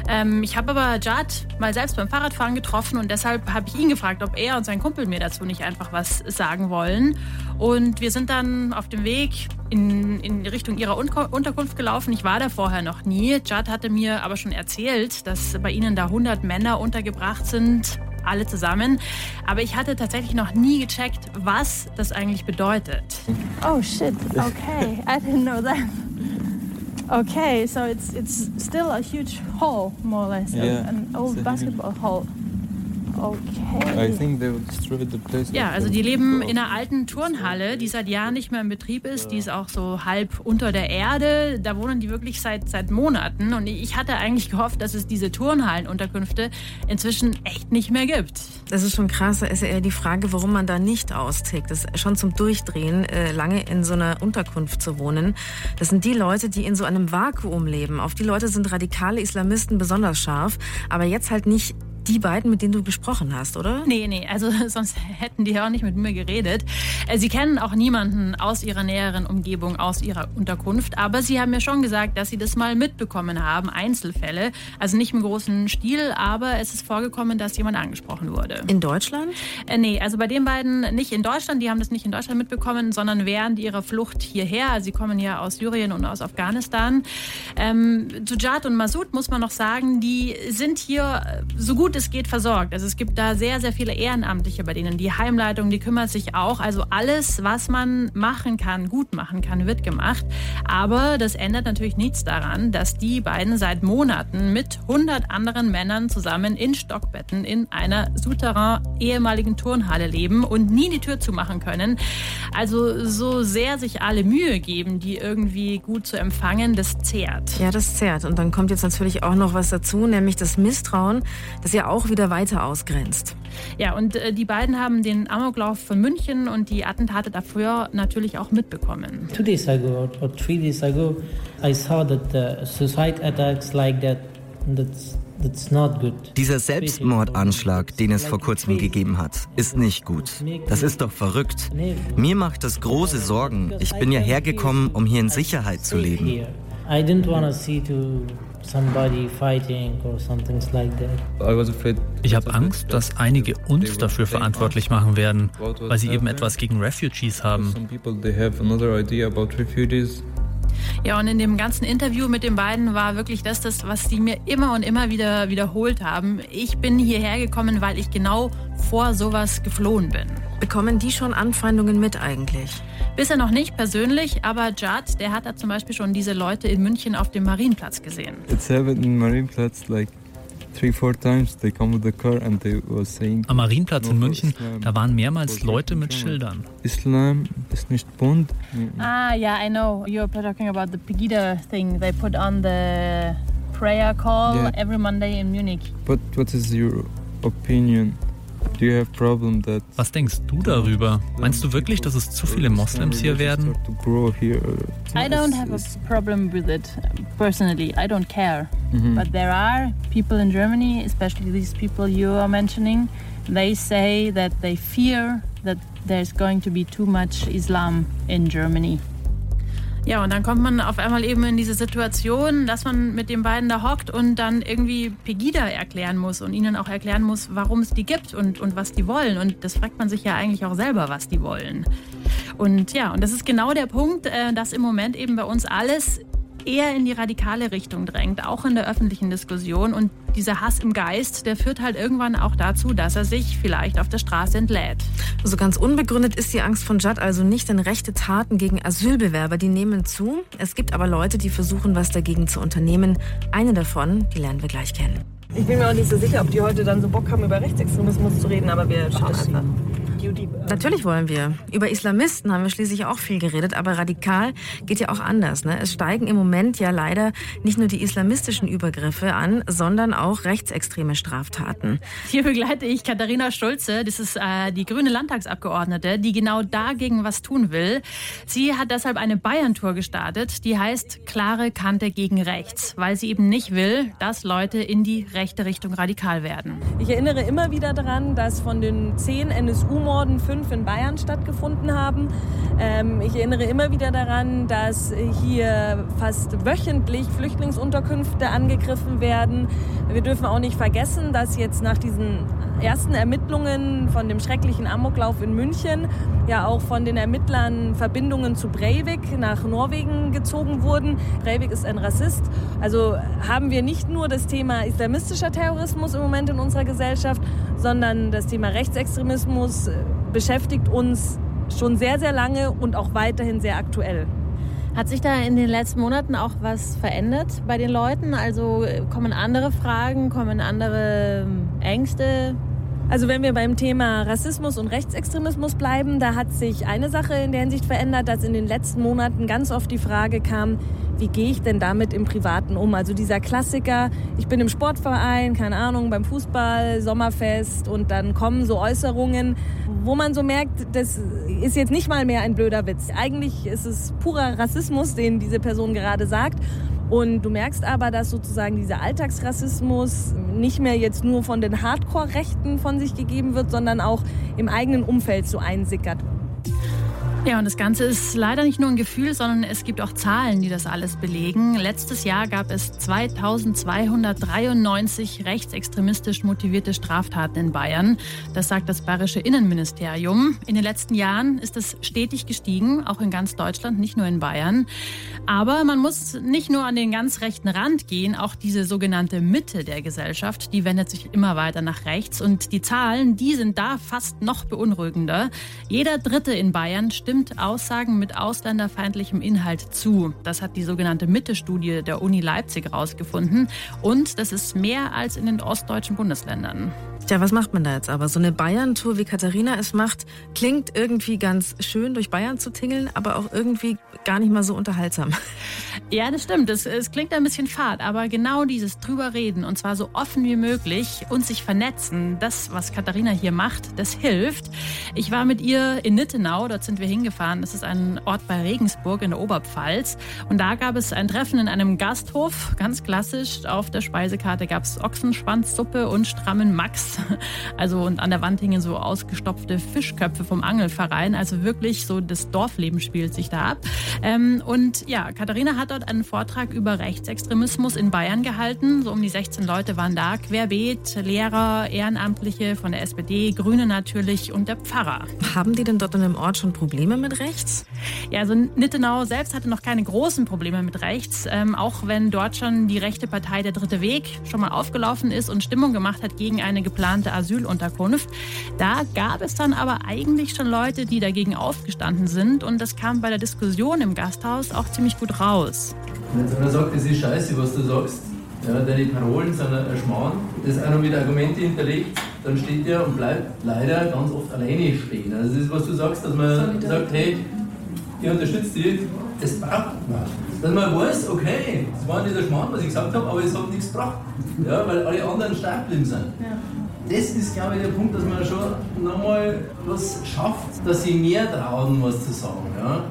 Ähm, ich habe aber Jad mal selbst beim Fahrradfahren getroffen und deshalb habe ich ihn gefragt, ob er und sein Kumpel mir dazu nicht einfach was sagen wollen. Und wir sind dann auf dem Weg in, in Richtung ihrer Unterkunft gelaufen. Ich war da vorher noch nie. Jad hatte mir aber schon erzählt, dass bei ihnen da 100 Männer untergebracht sind, alle zusammen. Aber ich hatte tatsächlich noch nie gecheckt, was das eigentlich bedeutet. Oh shit, okay, I didn't know that. Okay, so it's it's still a huge hall, more or less, yeah. an old basketball hall. Okay. I think they destroyed the place. Ja, also die leben in einer alten Turnhalle, die seit Jahren nicht mehr in Betrieb ist. Die ist auch so halb unter der Erde. Da wohnen die wirklich seit, seit Monaten. Und ich hatte eigentlich gehofft, dass es diese Turnhallenunterkünfte inzwischen echt nicht mehr gibt. Das ist schon krass. Da ist ja eher die Frage, warum man da nicht austickt. Das ist schon zum Durchdrehen, äh, lange in so einer Unterkunft zu wohnen. Das sind die Leute, die in so einem Vakuum leben. Auf die Leute sind radikale Islamisten besonders scharf. Aber jetzt halt nicht die beiden, mit denen du gesprochen hast, oder? Nee, nee, also sonst hätten die ja auch nicht mit mir geredet. Äh, sie kennen auch niemanden aus ihrer näheren Umgebung, aus ihrer Unterkunft, aber sie haben mir schon gesagt, dass sie das mal mitbekommen haben, Einzelfälle. Also nicht im großen Stil, aber es ist vorgekommen, dass jemand angesprochen wurde. In Deutschland? Äh, nee, also bei den beiden nicht in Deutschland, die haben das nicht in Deutschland mitbekommen, sondern während ihrer Flucht hierher. Also sie kommen ja aus Syrien und aus Afghanistan. Ähm, Jujat und Masud muss man noch sagen, die sind hier so gut es geht versorgt. Also es gibt da sehr, sehr viele Ehrenamtliche bei denen. Die Heimleitung, die kümmert sich auch. Also alles, was man machen kann, gut machen kann, wird gemacht. Aber das ändert natürlich nichts daran, dass die beiden seit Monaten mit 100 anderen Männern zusammen in Stockbetten in einer Souterrain ehemaligen Turnhalle leben und nie die Tür zumachen können. Also so sehr sich alle Mühe geben, die irgendwie gut zu empfangen, das zehrt. Ja, das zehrt. Und dann kommt jetzt natürlich auch noch was dazu, nämlich das Misstrauen, das ja auch wieder weiter ausgrenzt. Ja, und äh, die beiden haben den Amoklauf von München und die Attentate dafür natürlich auch mitbekommen. Two days ago or three days ago, I saw that the suicide attacks like that. That's dieser Selbstmordanschlag, den es vor kurzem gegeben hat, ist nicht gut. Das ist doch verrückt. Mir macht das große Sorgen. Ich bin ja hergekommen, um hier in Sicherheit zu leben. I didn't want to see to somebody fighting or something like that. Ich habe Angst, dass einige uns dafür verantwortlich machen werden, weil sie eben etwas gegen Refugees haben. Ja, und in dem ganzen Interview mit den beiden war wirklich das, das, was die mir immer und immer wieder wiederholt haben. Ich bin hierher gekommen, weil ich genau vor sowas geflohen bin. Bekommen die schon Anfeindungen mit eigentlich? Bisher noch nicht persönlich, aber Jad, der hat da zum Beispiel schon diese Leute in München auf dem Marienplatz gesehen. It's happened Marienplatz like Am Marienplatz in München, da waren mehrmals Leute mit Schildern. Islam ist nicht bunt. Ah, yeah, I know. You're talking about the Pegida thing they put on the prayer call Yeah. every Monday in Munich. But what is your opinion Was denkst du darüber? Meinst du wirklich, dass es zu viele Moslems hier werden? I don't have a problem with it personally. I don't care. Mhm. But there are people in Germany, especially these people you are mentioning, they say that they fear that there's going to be too much Islam in Germany. Ja, und dann kommt man auf einmal eben in diese Situation, dass man mit den beiden da hockt und dann irgendwie Pegida erklären muss und ihnen auch erklären muss, warum es die gibt und, und was die wollen. Und das fragt man sich ja eigentlich auch selber, was die wollen. Und ja, und das ist genau der Punkt, äh, dass im Moment eben bei uns alles eher in die radikale Richtung drängt, auch in der öffentlichen Diskussion. Und dieser Hass im Geist, der führt halt irgendwann auch dazu, dass er sich vielleicht auf der Straße entlädt. So ganz unbegründet ist die Angst von Judd also nicht, denn rechte Taten gegen Asylbewerber, die nehmen zu. Es gibt aber Leute, die versuchen, was dagegen zu unternehmen. Eine davon, die lernen wir gleich kennen. Ich bin mir auch nicht so sicher, ob die heute dann so Bock haben, über Rechtsextremismus zu reden, aber wir schauen einfach. Natürlich wollen wir. Über Islamisten haben wir schließlich auch viel geredet, aber radikal geht ja auch anders. Ne? Es steigen im Moment ja leider nicht nur die islamistischen Übergriffe an, sondern auch rechtsextreme Straftaten. Hier begleite ich Katharina Schulze, das ist äh, die grüne Landtagsabgeordnete, die genau dagegen was tun will. Sie hat deshalb eine Bayern-Tour gestartet, die heißt Klare Kante gegen rechts, weil sie eben nicht will, dass Leute in die rechte Richtung radikal werden. Ich erinnere immer wieder daran, dass von den zehn NSU-Morden fünf in Bayern stattgefunden haben. Ähm, ich erinnere immer wieder daran, dass hier fast wöchentlich Flüchtlingsunterkünfte angegriffen werden. Wir dürfen auch nicht vergessen, dass jetzt nach diesen ersten Ermittlungen von dem schrecklichen Amoklauf in München ja auch von den Ermittlern Verbindungen zu Breivik nach Norwegen gezogen wurden. Breivik ist ein Rassist. Also haben wir nicht nur das Thema islamistischer Terrorismus im Moment in unserer Gesellschaft, sondern das Thema Rechtsextremismus beschäftigt uns schon sehr, sehr lange und auch weiterhin sehr aktuell. Hat sich da in den letzten Monaten auch was verändert bei den Leuten? Also kommen andere Fragen, kommen andere Ängste? Also wenn wir beim Thema Rassismus und Rechtsextremismus bleiben, da hat sich eine Sache in der Hinsicht verändert, dass in den letzten Monaten ganz oft die Frage kam, wie gehe ich denn damit im Privaten um? Also dieser Klassiker, ich bin im Sportverein, keine Ahnung, beim Fußball, Sommerfest und dann kommen so Äußerungen, wo man so merkt, das ist jetzt nicht mal mehr ein blöder Witz. Eigentlich ist es purer Rassismus, den diese Person gerade sagt. Und du merkst aber, dass sozusagen dieser Alltagsrassismus nicht mehr jetzt nur von den Hardcore-Rechten von sich gegeben wird, sondern auch im eigenen Umfeld so einsickert. Ja, und das Ganze ist leider nicht nur ein Gefühl, sondern es gibt auch Zahlen, die das alles belegen. Letztes Jahr gab es 2293 rechtsextremistisch motivierte Straftaten in Bayern. Das sagt das bayerische Innenministerium. In den letzten Jahren ist es stetig gestiegen, auch in ganz Deutschland, nicht nur in Bayern. Aber man muss nicht nur an den ganz rechten Rand gehen, auch diese sogenannte Mitte der Gesellschaft, die wendet sich immer weiter nach rechts. Und die Zahlen, die sind da fast noch beunruhigender. Jeder Dritte in Bayern stimmt Aussagen mit ausländerfeindlichem Inhalt zu. Das hat die sogenannte Mitte-Studie der Uni Leipzig herausgefunden. Und das ist mehr als in den ostdeutschen Bundesländern. Tja, was macht man da jetzt aber? So eine Bayern-Tour, wie Katharina es macht, klingt irgendwie ganz schön, durch Bayern zu tingeln, aber auch irgendwie gar nicht mal so unterhaltsam. Ja, das stimmt. Es, es klingt ein bisschen fad, aber genau dieses drüber reden und zwar so offen wie möglich und sich vernetzen, das, was Katharina hier macht, das hilft. Ich war mit ihr in Nittenau, dort sind wir hingefahren. Das ist ein Ort bei Regensburg in der Oberpfalz. Und da gab es ein Treffen in einem Gasthof, ganz klassisch. Auf der Speisekarte gab es Ochsenschwanzsuppe und strammen Max. Also und an der Wand hingen so ausgestopfte Fischköpfe vom Angelverein. Also wirklich so das Dorfleben spielt sich da ab. Ähm, und ja, Katharina hat dort einen Vortrag über Rechtsextremismus in Bayern gehalten. So um die 16 Leute waren da. Querbeet, Lehrer, Ehrenamtliche von der SPD, Grüne natürlich und der Pfarrer. Haben die denn dort in dem Ort schon Probleme mit rechts? Ja, also Nittenau selbst hatte noch keine großen Probleme mit rechts. Ähm, auch wenn dort schon die rechte Partei Der Dritte Weg schon mal aufgelaufen ist und Stimmung gemacht hat gegen eine geplante Asylunterkunft. Da gab es dann aber eigentlich schon Leute, die dagegen aufgestanden sind. Und das kam bei der Diskussion im Gasthaus auch ziemlich gut raus. Wenn einer sagt, das ist scheiße, was du sagst, ja, deine Parolen sind ein Schmarrn, das auch noch mit Argumenten hinterlegt, dann steht der und bleibt leider ganz oft alleine stehen. Also das ist, was du sagst, dass man sagt, hey, ich unterstütze dich, das braucht man. Dass man weiß, okay, das war nicht der Schmarrn, was ich gesagt habe, aber es hat nichts gebracht. Ja, weil alle anderen stark geblieben sind. das ist, glaube ich, der Punkt, dass man schon nochmal was schafft, dass sie mehr trauen, was zu sagen. Ja?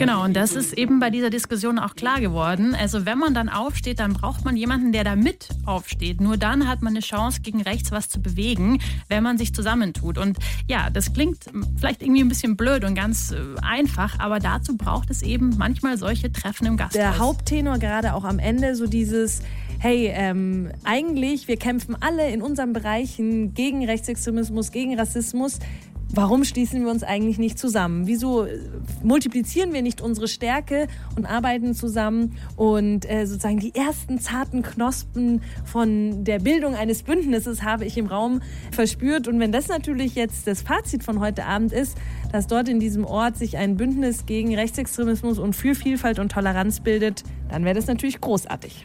Genau, und das ist eben bei dieser Diskussion auch klar geworden. Also wenn man dann aufsteht, dann braucht man jemanden, der da mit aufsteht. Nur dann hat man eine Chance, gegen rechts was zu bewegen, wenn man sich zusammentut. Und ja, das klingt vielleicht irgendwie ein bisschen blöd und ganz äh, einfach, aber dazu braucht es eben manchmal solche Treffen im Gasthaus. Der Haupttenor gerade auch am Ende so dieses hey, ähm, eigentlich, wir kämpfen alle in unseren Bereichen gegen Rechtsextremismus, gegen Rassismus. Warum schließen wir uns eigentlich nicht zusammen? Wieso äh, multiplizieren wir nicht unsere Stärke und arbeiten zusammen und äh, sozusagen die ersten zarten Knospen von der Bildung eines Bündnisses habe ich im Raum verspürt. Und wenn das natürlich jetzt das Fazit von heute Abend ist, dass dort in diesem Ort sich ein Bündnis gegen Rechtsextremismus und für Vielfalt und Toleranz bildet, dann wäre das natürlich großartig.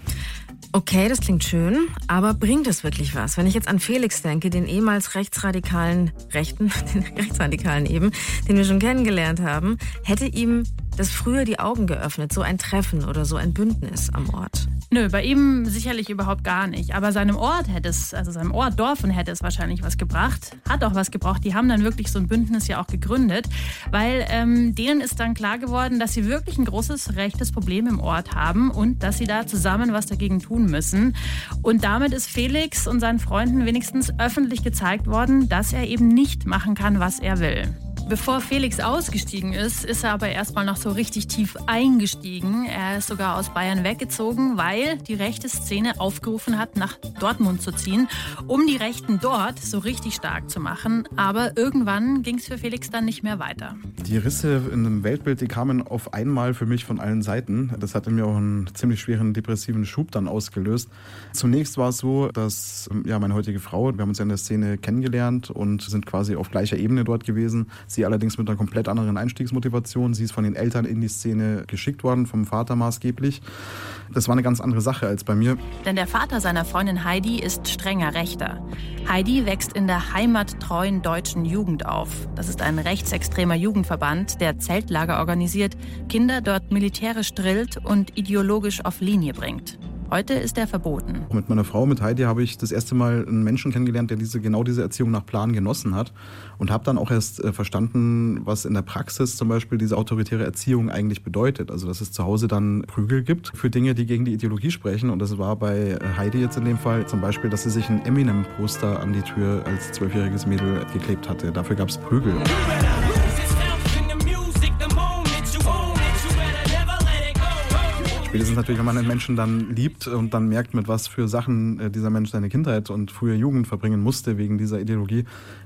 Okay, das klingt schön, aber bringt es wirklich was? Wenn ich jetzt an Felix denke, den ehemals rechtsradikalen Rechten, den Rechtsradikalen eben, den wir schon kennengelernt haben, hätte ihm das früher die Augen geöffnet, so ein Treffen oder so ein Bündnis am Ort? Nö, bei ihm sicherlich überhaupt gar nicht. Aber seinem Ort hätte es, also seinem Ort Dorfen hätte es wahrscheinlich was gebracht. Hat auch was gebraucht. Die haben dann wirklich so ein Bündnis ja auch gegründet, weil ähm, denen ist dann klar geworden, dass sie wirklich ein großes rechtes Problem im Ort haben und dass sie da zusammen was dagegen tun müssen. Und damit ist Felix und seinen Freunden wenigstens öffentlich gezeigt worden, dass er eben nicht machen kann, was er will. Bevor Felix ausgestiegen ist, ist er aber erstmal noch so richtig tief eingestiegen. Er ist sogar aus Bayern weggezogen, weil die rechte Szene aufgerufen hat, nach Dortmund zu ziehen, um die Rechten dort so richtig stark zu machen. Aber irgendwann ging es für Felix dann nicht mehr weiter. Die Risse in dem Weltbild, die kamen auf einmal für mich von allen Seiten. Das hatte mir auch einen ziemlich schweren depressiven Schub dann ausgelöst. Zunächst war es so, dass ja meine heutige Frau, wir haben uns ja in der Szene kennengelernt und sind quasi auf gleicher Ebene dort gewesen. Sie allerdings mit einer komplett anderen Einstiegsmotivation. Sie ist von den Eltern in die Szene geschickt worden, vom Vater maßgeblich. Das war eine ganz andere Sache als bei mir. Denn der Vater seiner Freundin Heidi ist strenger Rechter. Heidi wächst in der heimattreuen deutschen Jugend auf. Das ist ein rechtsextremer Jugendverband, der Zeltlager organisiert, Kinder dort militärisch drillt und ideologisch auf Linie bringt. Heute ist er verboten. Mit meiner Frau, mit Heidi, habe ich das erste Mal einen Menschen kennengelernt, der diese, genau diese Erziehung nach Plan genossen hat. Und habe dann auch erst äh, verstanden, was in der Praxis zum Beispiel diese autoritäre Erziehung eigentlich bedeutet. Also, dass es zu Hause dann Prügel gibt für Dinge, die gegen die Ideologie sprechen. Und das war bei äh, Heidi jetzt in dem Fall zum Beispiel, dass sie sich ein Eminem-Poster an die Tür als zwölfjähriges Mädel geklebt hatte. Dafür gab es Prügel. Spätestens natürlich, wenn man einen Menschen dann liebt und dann merkt, mit was für Sachen äh, dieser Mensch seine Kindheit und frühe Jugend verbringen musste wegen dieser Ideologie,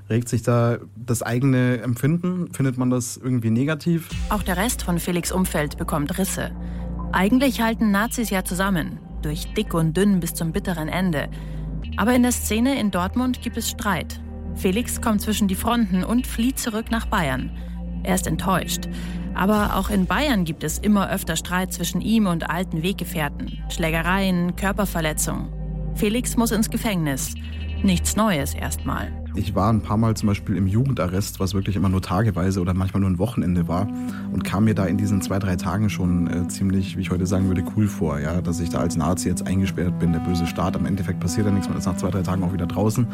regt sich da das eigene Empfinden? Findet man das irgendwie negativ? Auch der Rest von Felix Umfeld bekommt Risse. Eigentlich halten Nazis ja zusammen, durch dick und dünn bis zum bitteren Ende. Aber in der Szene in Dortmund gibt es Streit. Felix kommt zwischen die Fronten und flieht zurück nach Bayern. Er ist enttäuscht. Aber auch in Bayern gibt es immer öfter Streit zwischen ihm und alten Weggefährten. Schlägereien, Körperverletzungen. Felix muss ins Gefängnis. Nichts Neues erstmal. Ich war ein paar Mal zum Beispiel im Jugendarrest, was wirklich immer nur tageweise oder manchmal nur ein Wochenende war und kam mir da in diesen zwei, drei Tagen schon äh, ziemlich, wie ich heute sagen würde, cool vor, ja, dass ich da als Nazi jetzt eingesperrt bin, der böse Staat. Am Endeffekt passiert ja nichts, man ist nach zwei, drei Tagen auch wieder draußen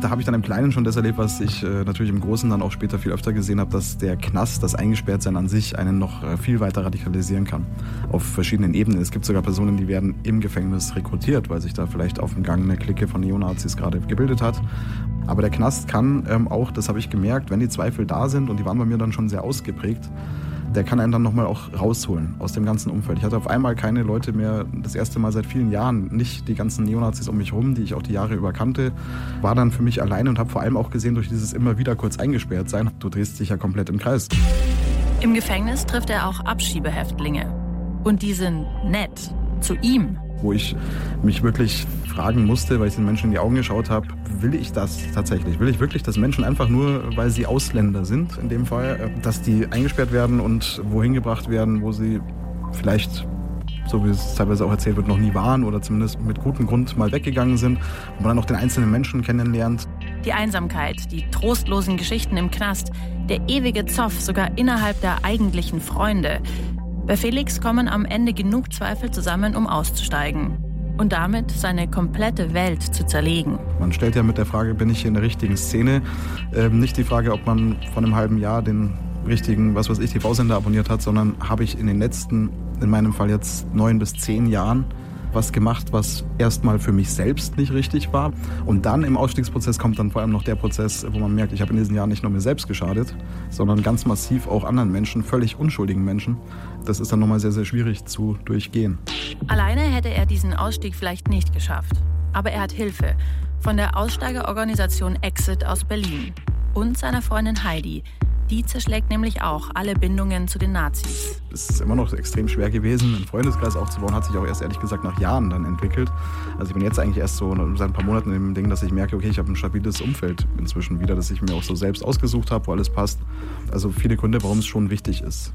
da habe ich dann im Kleinen schon das erlebt, was ich äh, natürlich im Großen dann auch später viel öfter gesehen habe, dass der Knast, das Eingesperrtsein an sich, einen noch äh, viel weiter radikalisieren kann. Auf verschiedenen Ebenen. Es gibt sogar Personen, die werden im Gefängnis rekrutiert, weil sich da vielleicht auf dem Gang eine Clique von Neonazis gerade gebildet hat. Aber der Knast kann ähm, auch, das habe ich gemerkt, wenn die Zweifel da sind, und die waren bei mir dann schon sehr ausgeprägt, der kann einen dann nochmal auch rausholen aus dem ganzen Umfeld. Ich hatte auf einmal keine Leute mehr, das erste Mal seit vielen Jahren, nicht die ganzen Neonazis um mich rum, die ich auch die Jahre über kannte, war dann für mich alleine und habe vor allem auch gesehen, durch dieses immer wieder kurz eingesperrt sein, du drehst dich ja komplett im Kreis. Im Gefängnis trifft er auch Abschiebehäftlinge. Und die sind nett. Zu ihm wo ich mich wirklich fragen musste, weil ich den Menschen in die Augen geschaut habe, will ich das tatsächlich? Will ich wirklich, dass Menschen einfach nur, weil sie Ausländer sind, in dem Fall, äh, dass die eingesperrt werden und wohin gebracht werden, wo sie vielleicht so wie es teilweise auch erzählt wird, noch nie waren oder zumindest mit gutem Grund mal weggegangen sind, wo man dann auch den einzelnen Menschen kennenlernt. Die Einsamkeit, die trostlosen Geschichten im Knast, der ewige Zoff sogar innerhalb der eigentlichen Freunde, bei Felix kommen am Ende genug Zweifel zusammen, um auszusteigen. und damit seine komplette Welt zu zerlegen. Man stellt ja mit der Frage, bin ich hier in der richtigen Szene, ähm, nicht die Frage, ob man vor einem halben Jahr den richtigen, was weiß ich, TV-Sender abonniert hat, sondern habe ich in den letzten, in meinem Fall jetzt neun bis zehn Jahren was gemacht, was erstmal für mich selbst nicht richtig war. Und dann im Ausstiegsprozess kommt dann vor allem noch der Prozess, wo man merkt, ich habe in diesen Jahren nicht nur mir selbst geschadet, sondern ganz massiv auch anderen Menschen, völlig unschuldigen Menschen. Das ist dann nochmal sehr, sehr schwierig zu durchgehen. Alleine hätte er diesen Ausstieg vielleicht nicht geschafft. Aber er hat Hilfe von der Aussteigerorganisation Exit aus Berlin und seiner Freundin Heidi, die zerschlägt nämlich auch alle Bindungen zu den Nazis. Es ist immer noch extrem schwer gewesen, einen Freundeskreis aufzubauen, hat sich auch erst ehrlich gesagt nach Jahren dann entwickelt. Also ich bin jetzt eigentlich erst so seit ein paar Monaten in dem Ding, dass ich merke, okay, ich habe ein stabiles Umfeld inzwischen wieder, das ich mir auch so selbst ausgesucht habe, wo alles passt. Also viele Gründe, warum es schon wichtig ist,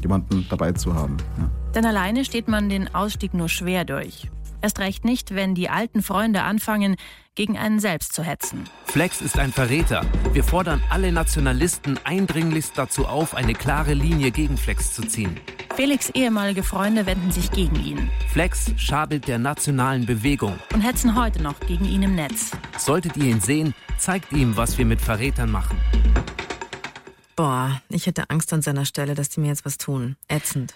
jemanden dabei zu haben. Ja. Denn alleine steht man den Ausstieg nur schwer durch. Erst recht nicht, wenn die alten Freunde anfangen, gegen einen selbst zu hetzen. Flex ist ein Verräter. Wir fordern alle Nationalisten eindringlichst dazu auf, eine klare Linie gegen Flex zu ziehen. Felix ehemalige Freunde wenden sich gegen ihn. Flex schadet der nationalen Bewegung. Und hetzen heute noch gegen ihn im Netz. Solltet ihr ihn sehen, zeigt ihm, was wir mit Verrätern machen. Boah, ich hätte Angst an seiner Stelle, dass die mir jetzt was tun. Ätzend.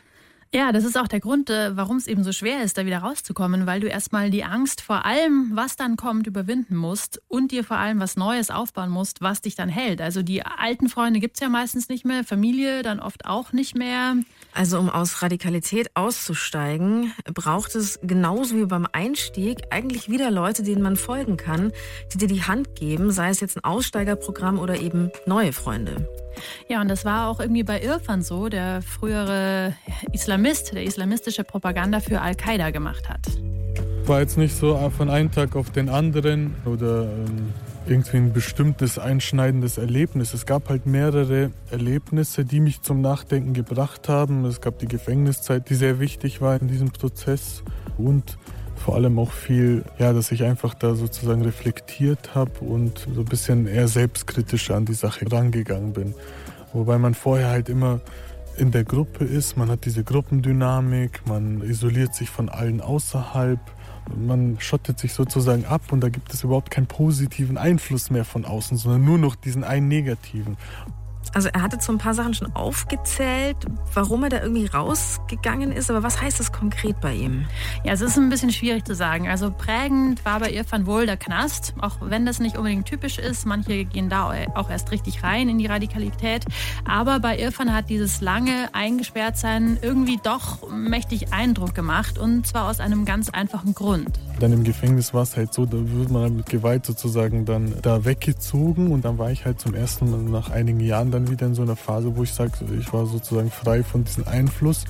Ja, das ist auch der Grund, äh, warum es eben so schwer ist, da wieder rauszukommen, weil du erstmal die Angst vor allem, was dann kommt, überwinden musst und dir vor allem was Neues aufbauen musst, was dich dann hält. Also die alten Freunde gibt es ja meistens nicht mehr, Familie dann oft auch nicht mehr. Also um aus Radikalität auszusteigen, braucht es genauso wie beim Einstieg eigentlich wieder Leute, denen man folgen kann, die dir die Hand geben, sei es jetzt ein Aussteigerprogramm oder eben neue Freunde. Ja, und das war auch irgendwie bei Irfan so, der frühere Islamist, der islamistische Propaganda für Al-Qaida gemacht hat. War jetzt nicht so von einem Tag auf den anderen oder ähm, irgendwie ein bestimmtes einschneidendes Erlebnis. Es gab halt mehrere Erlebnisse, die mich zum Nachdenken gebracht haben. Es gab die Gefängniszeit, die sehr wichtig war in diesem Prozess und vor allem auch viel, ja, dass ich einfach da sozusagen reflektiert habe und so ein bisschen eher selbstkritisch an die Sache rangegangen bin. Wobei man vorher halt immer in der Gruppe ist, man hat diese Gruppendynamik, man isoliert sich von allen außerhalb, man schottet sich sozusagen ab und da gibt es überhaupt keinen positiven Einfluss mehr von außen, sondern nur noch diesen einen negativen. Also er hatte so ein paar Sachen schon aufgezählt, warum er da irgendwie rausgegangen ist, aber was heißt das konkret bei ihm? Ja, es ist ein bisschen schwierig zu sagen. Also prägend war bei Irfan wohl der Knast, auch wenn das nicht unbedingt typisch ist. Manche gehen da auch erst richtig rein in die Radikalität. Aber bei Irfan hat dieses lange Eingesperrtsein irgendwie doch mächtig Eindruck gemacht und zwar aus einem ganz einfachen Grund. Dann im Gefängnis war es halt so, da wird man halt mit Gewalt sozusagen dann da weggezogen und dann war ich halt zum ersten Mal nach einigen Jahren dann wieder in so einer Phase, wo ich sage, ich war sozusagen frei von diesem Einfluss,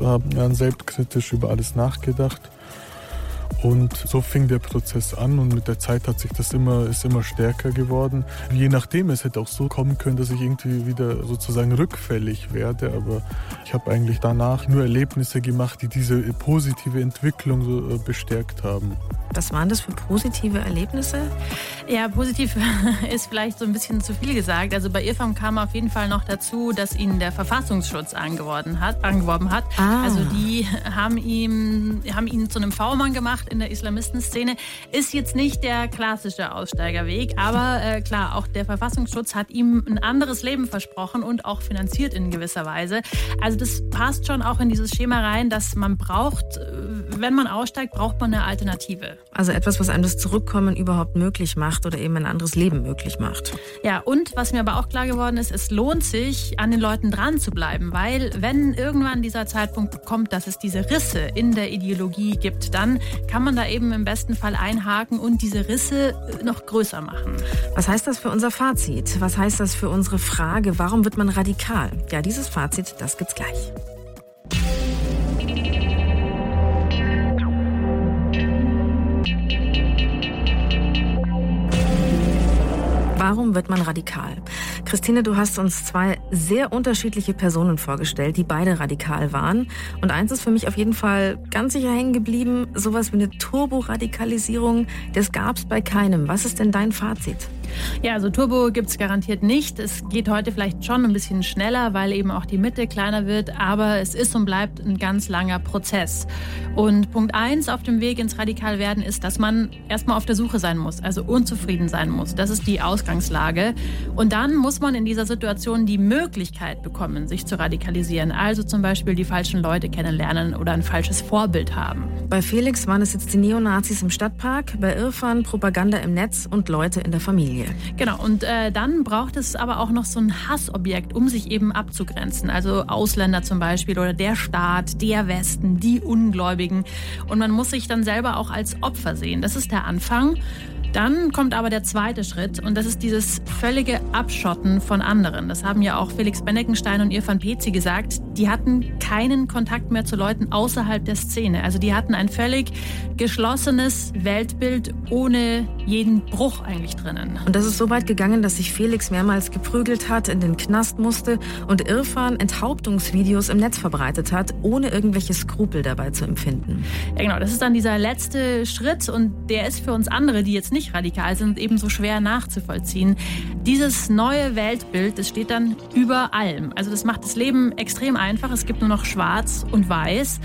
habe dann selbstkritisch über alles nachgedacht. Und so fing der Prozess an und mit der Zeit hat sich das immer, ist immer stärker geworden. Je nachdem, es hätte auch so kommen können, dass ich irgendwie wieder sozusagen rückfällig werde, aber ich habe eigentlich danach nur Erlebnisse gemacht, die diese positive Entwicklung so äh, bestärkt haben. Was waren das für positive Erlebnisse? Ja, positiv ist vielleicht so ein bisschen zu viel gesagt. Also bei Irfam kam auf jeden Fall noch dazu, dass ihn der Verfassungsschutz angeworben hat. Angeworben hat. Ah. Also die haben, ihm, haben ihn zu einem V-Mann gemacht in der Islamistenszene. Ist jetzt nicht der klassische Aussteigerweg, aber äh, klar, auch der Verfassungsschutz hat ihm ein anderes Leben versprochen und auch finanziert in gewisser Weise. Also das passt schon auch in dieses Schema rein, dass man braucht, äh, wenn man aussteigt, braucht man eine Alternative. Also etwas, was einem das Zurückkommen überhaupt möglich macht oder eben ein anderes Leben möglich macht. Ja, und was mir aber auch klar geworden ist, es lohnt sich, an den Leuten dran zu bleiben, weil wenn irgendwann dieser Zeitpunkt kommt, dass es diese Risse in der Ideologie gibt, dann kann man da eben im besten Fall einhaken und diese Risse noch größer machen. Was heißt das für unser Fazit? Was heißt das für unsere Frage, warum wird man radikal? Ja, dieses Fazit, das gibt's gleich. Warum wird man radikal? Christine, du hast uns zwei sehr unterschiedliche Personen vorgestellt, die beide radikal waren. Und eins ist für mich auf jeden Fall ganz sicher hängen geblieben. Sowas wie eine Turboradikalisierung, das gab es bei keinem. Was ist denn dein Fazit? Ja, also Turbo gibt es garantiert nicht. Es geht heute vielleicht schon ein bisschen schneller, weil eben auch die Mitte kleiner wird, aber es ist und bleibt ein ganz langer Prozess. Und Punkt eins auf dem Weg ins Radikalwerden ist, dass man erstmal auf der Suche sein muss, also unzufrieden sein muss. Das ist die Ausgangslage. Und dann muss man in dieser Situation die Möglichkeit bekommen, sich zu radikalisieren. Also zum Beispiel die falschen Leute kennenlernen oder ein falsches Vorbild haben. Bei Felix waren es jetzt die Neonazis im Stadtpark, bei Irfan Propaganda im Netz und Leute in der Familie. Genau, und äh, dann braucht es aber auch noch so ein Hassobjekt, um sich eben abzugrenzen. Also Ausländer zum Beispiel oder der Staat, der Westen, die Ungläubigen. Und man muss sich dann selber auch als Opfer sehen. Das ist der Anfang. Dann kommt aber der zweite Schritt und das ist dieses völlige Abschotten von anderen. Das haben ja auch Felix Benneckenstein und Irfan Pezi gesagt. Die hatten keinen Kontakt mehr zu Leuten außerhalb der Szene. Also die hatten ein völlig geschlossenes Weltbild ohne jeden Bruch eigentlich drinnen. Und das ist so weit gegangen, dass sich Felix mehrmals geprügelt hat, in den Knast musste und Irfan Enthauptungsvideos im Netz verbreitet hat, ohne irgendwelche Skrupel dabei zu empfinden. Ja genau, das ist dann dieser letzte Schritt und der ist für uns andere, die jetzt nicht nicht radikal sind, ebenso schwer nachzuvollziehen. Dieses neue Weltbild, das steht dann über allem. Also das macht das Leben extrem einfach. Es gibt nur noch Schwarz und Weiß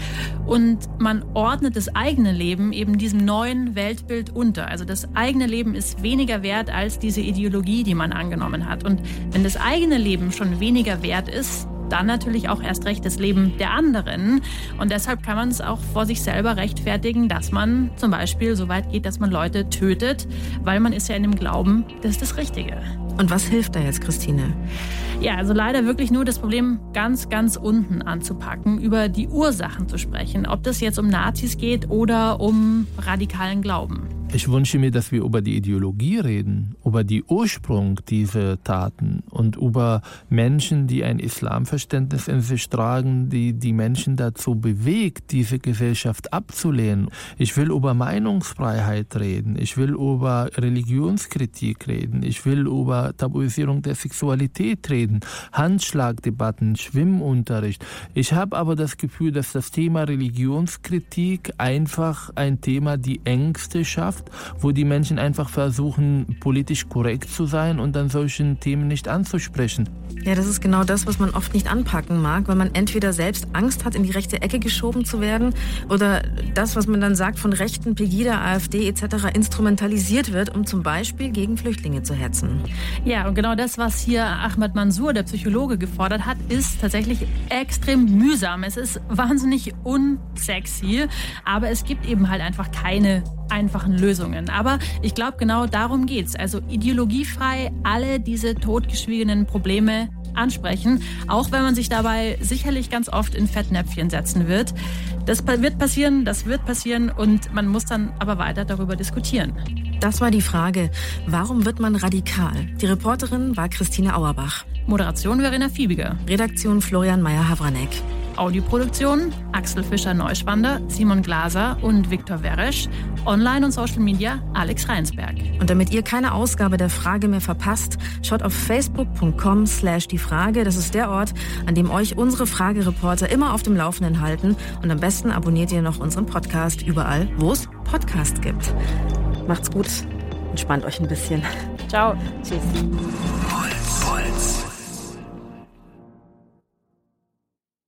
und man ordnet das eigene Leben eben diesem neuen Weltbild unter. Also das eigene Leben ist weniger wert als diese Ideologie, die man angenommen hat. Und wenn das eigene Leben schon weniger wert ist, dann natürlich auch erst recht das Leben der anderen. Und deshalb kann man es auch vor sich selber rechtfertigen, dass man zum Beispiel so weit geht, dass man Leute tötet, weil man ist ja in dem Glauben, das ist das Richtige. Und was hilft da jetzt, Christine? Ja, also leider wirklich nur das Problem ganz, ganz unten anzupacken, über die Ursachen zu sprechen, ob das jetzt um Nazis geht oder um radikalen Glauben. Ich wünsche mir, dass wir über die Ideologie reden, über die Ursprung dieser Taten und über Menschen, die ein Islamverständnis in sich tragen, die die Menschen dazu bewegt, diese Gesellschaft abzulehnen. Ich will über Meinungsfreiheit reden. Ich will über Religionskritik reden. Ich will über Tabuisierung der Sexualität reden. Handschlagdebatten, Schwimmunterricht. Ich habe aber das Gefühl, dass das Thema Religionskritik einfach ein Thema die Ängste schafft Gesellschaft, wo die Menschen einfach versuchen, politisch korrekt zu sein und dann solchen Themen nicht anzusprechen. Ja, das ist genau das, was man oft nicht anpacken mag, weil man entweder selbst Angst hat, in die rechte Ecke geschoben zu werden oder das, was man dann sagt von Rechten, Pegida, AfD etc. instrumentalisiert wird, um zum Beispiel gegen Flüchtlinge zu hetzen. Ja, und genau das, was hier Ahmad Mansour, der Psychologe, gefordert hat, ist tatsächlich extrem mühsam. Es ist wahnsinnig unsexy, aber es gibt eben halt einfach keine einfachen Lösungen. Aber ich glaube, genau darum geht's. Also ideologiefrei alle diese totgeschwiegenen Probleme ansprechen, auch wenn man sich dabei sicherlich ganz oft in Fettnäpfchen setzen wird. Das wird passieren, das wird passieren und man muss dann aber weiter darüber diskutieren. Das war die Frage, warum wird man radikal? Die Reporterin war Christine Auerbach. Moderation Verena Fiebiger. Redaktion Florian Meyer-Havranek. Audioproduktion Axel Fischer-Neuschwander, Simon Glaser und Viktor Weresch. Online und Social Media Alex Reinsberg. Und damit ihr keine Ausgabe der Frage mehr verpasst, schaut auf facebook.com slash die Frage. Das ist der Ort, an dem euch unsere Fragereporter immer auf dem Laufenden halten. Und am besten abonniert ihr noch unseren Podcast überall, wo es Podcasts gibt. Macht's gut. Entspannt euch ein bisschen. Ciao. Tschüss.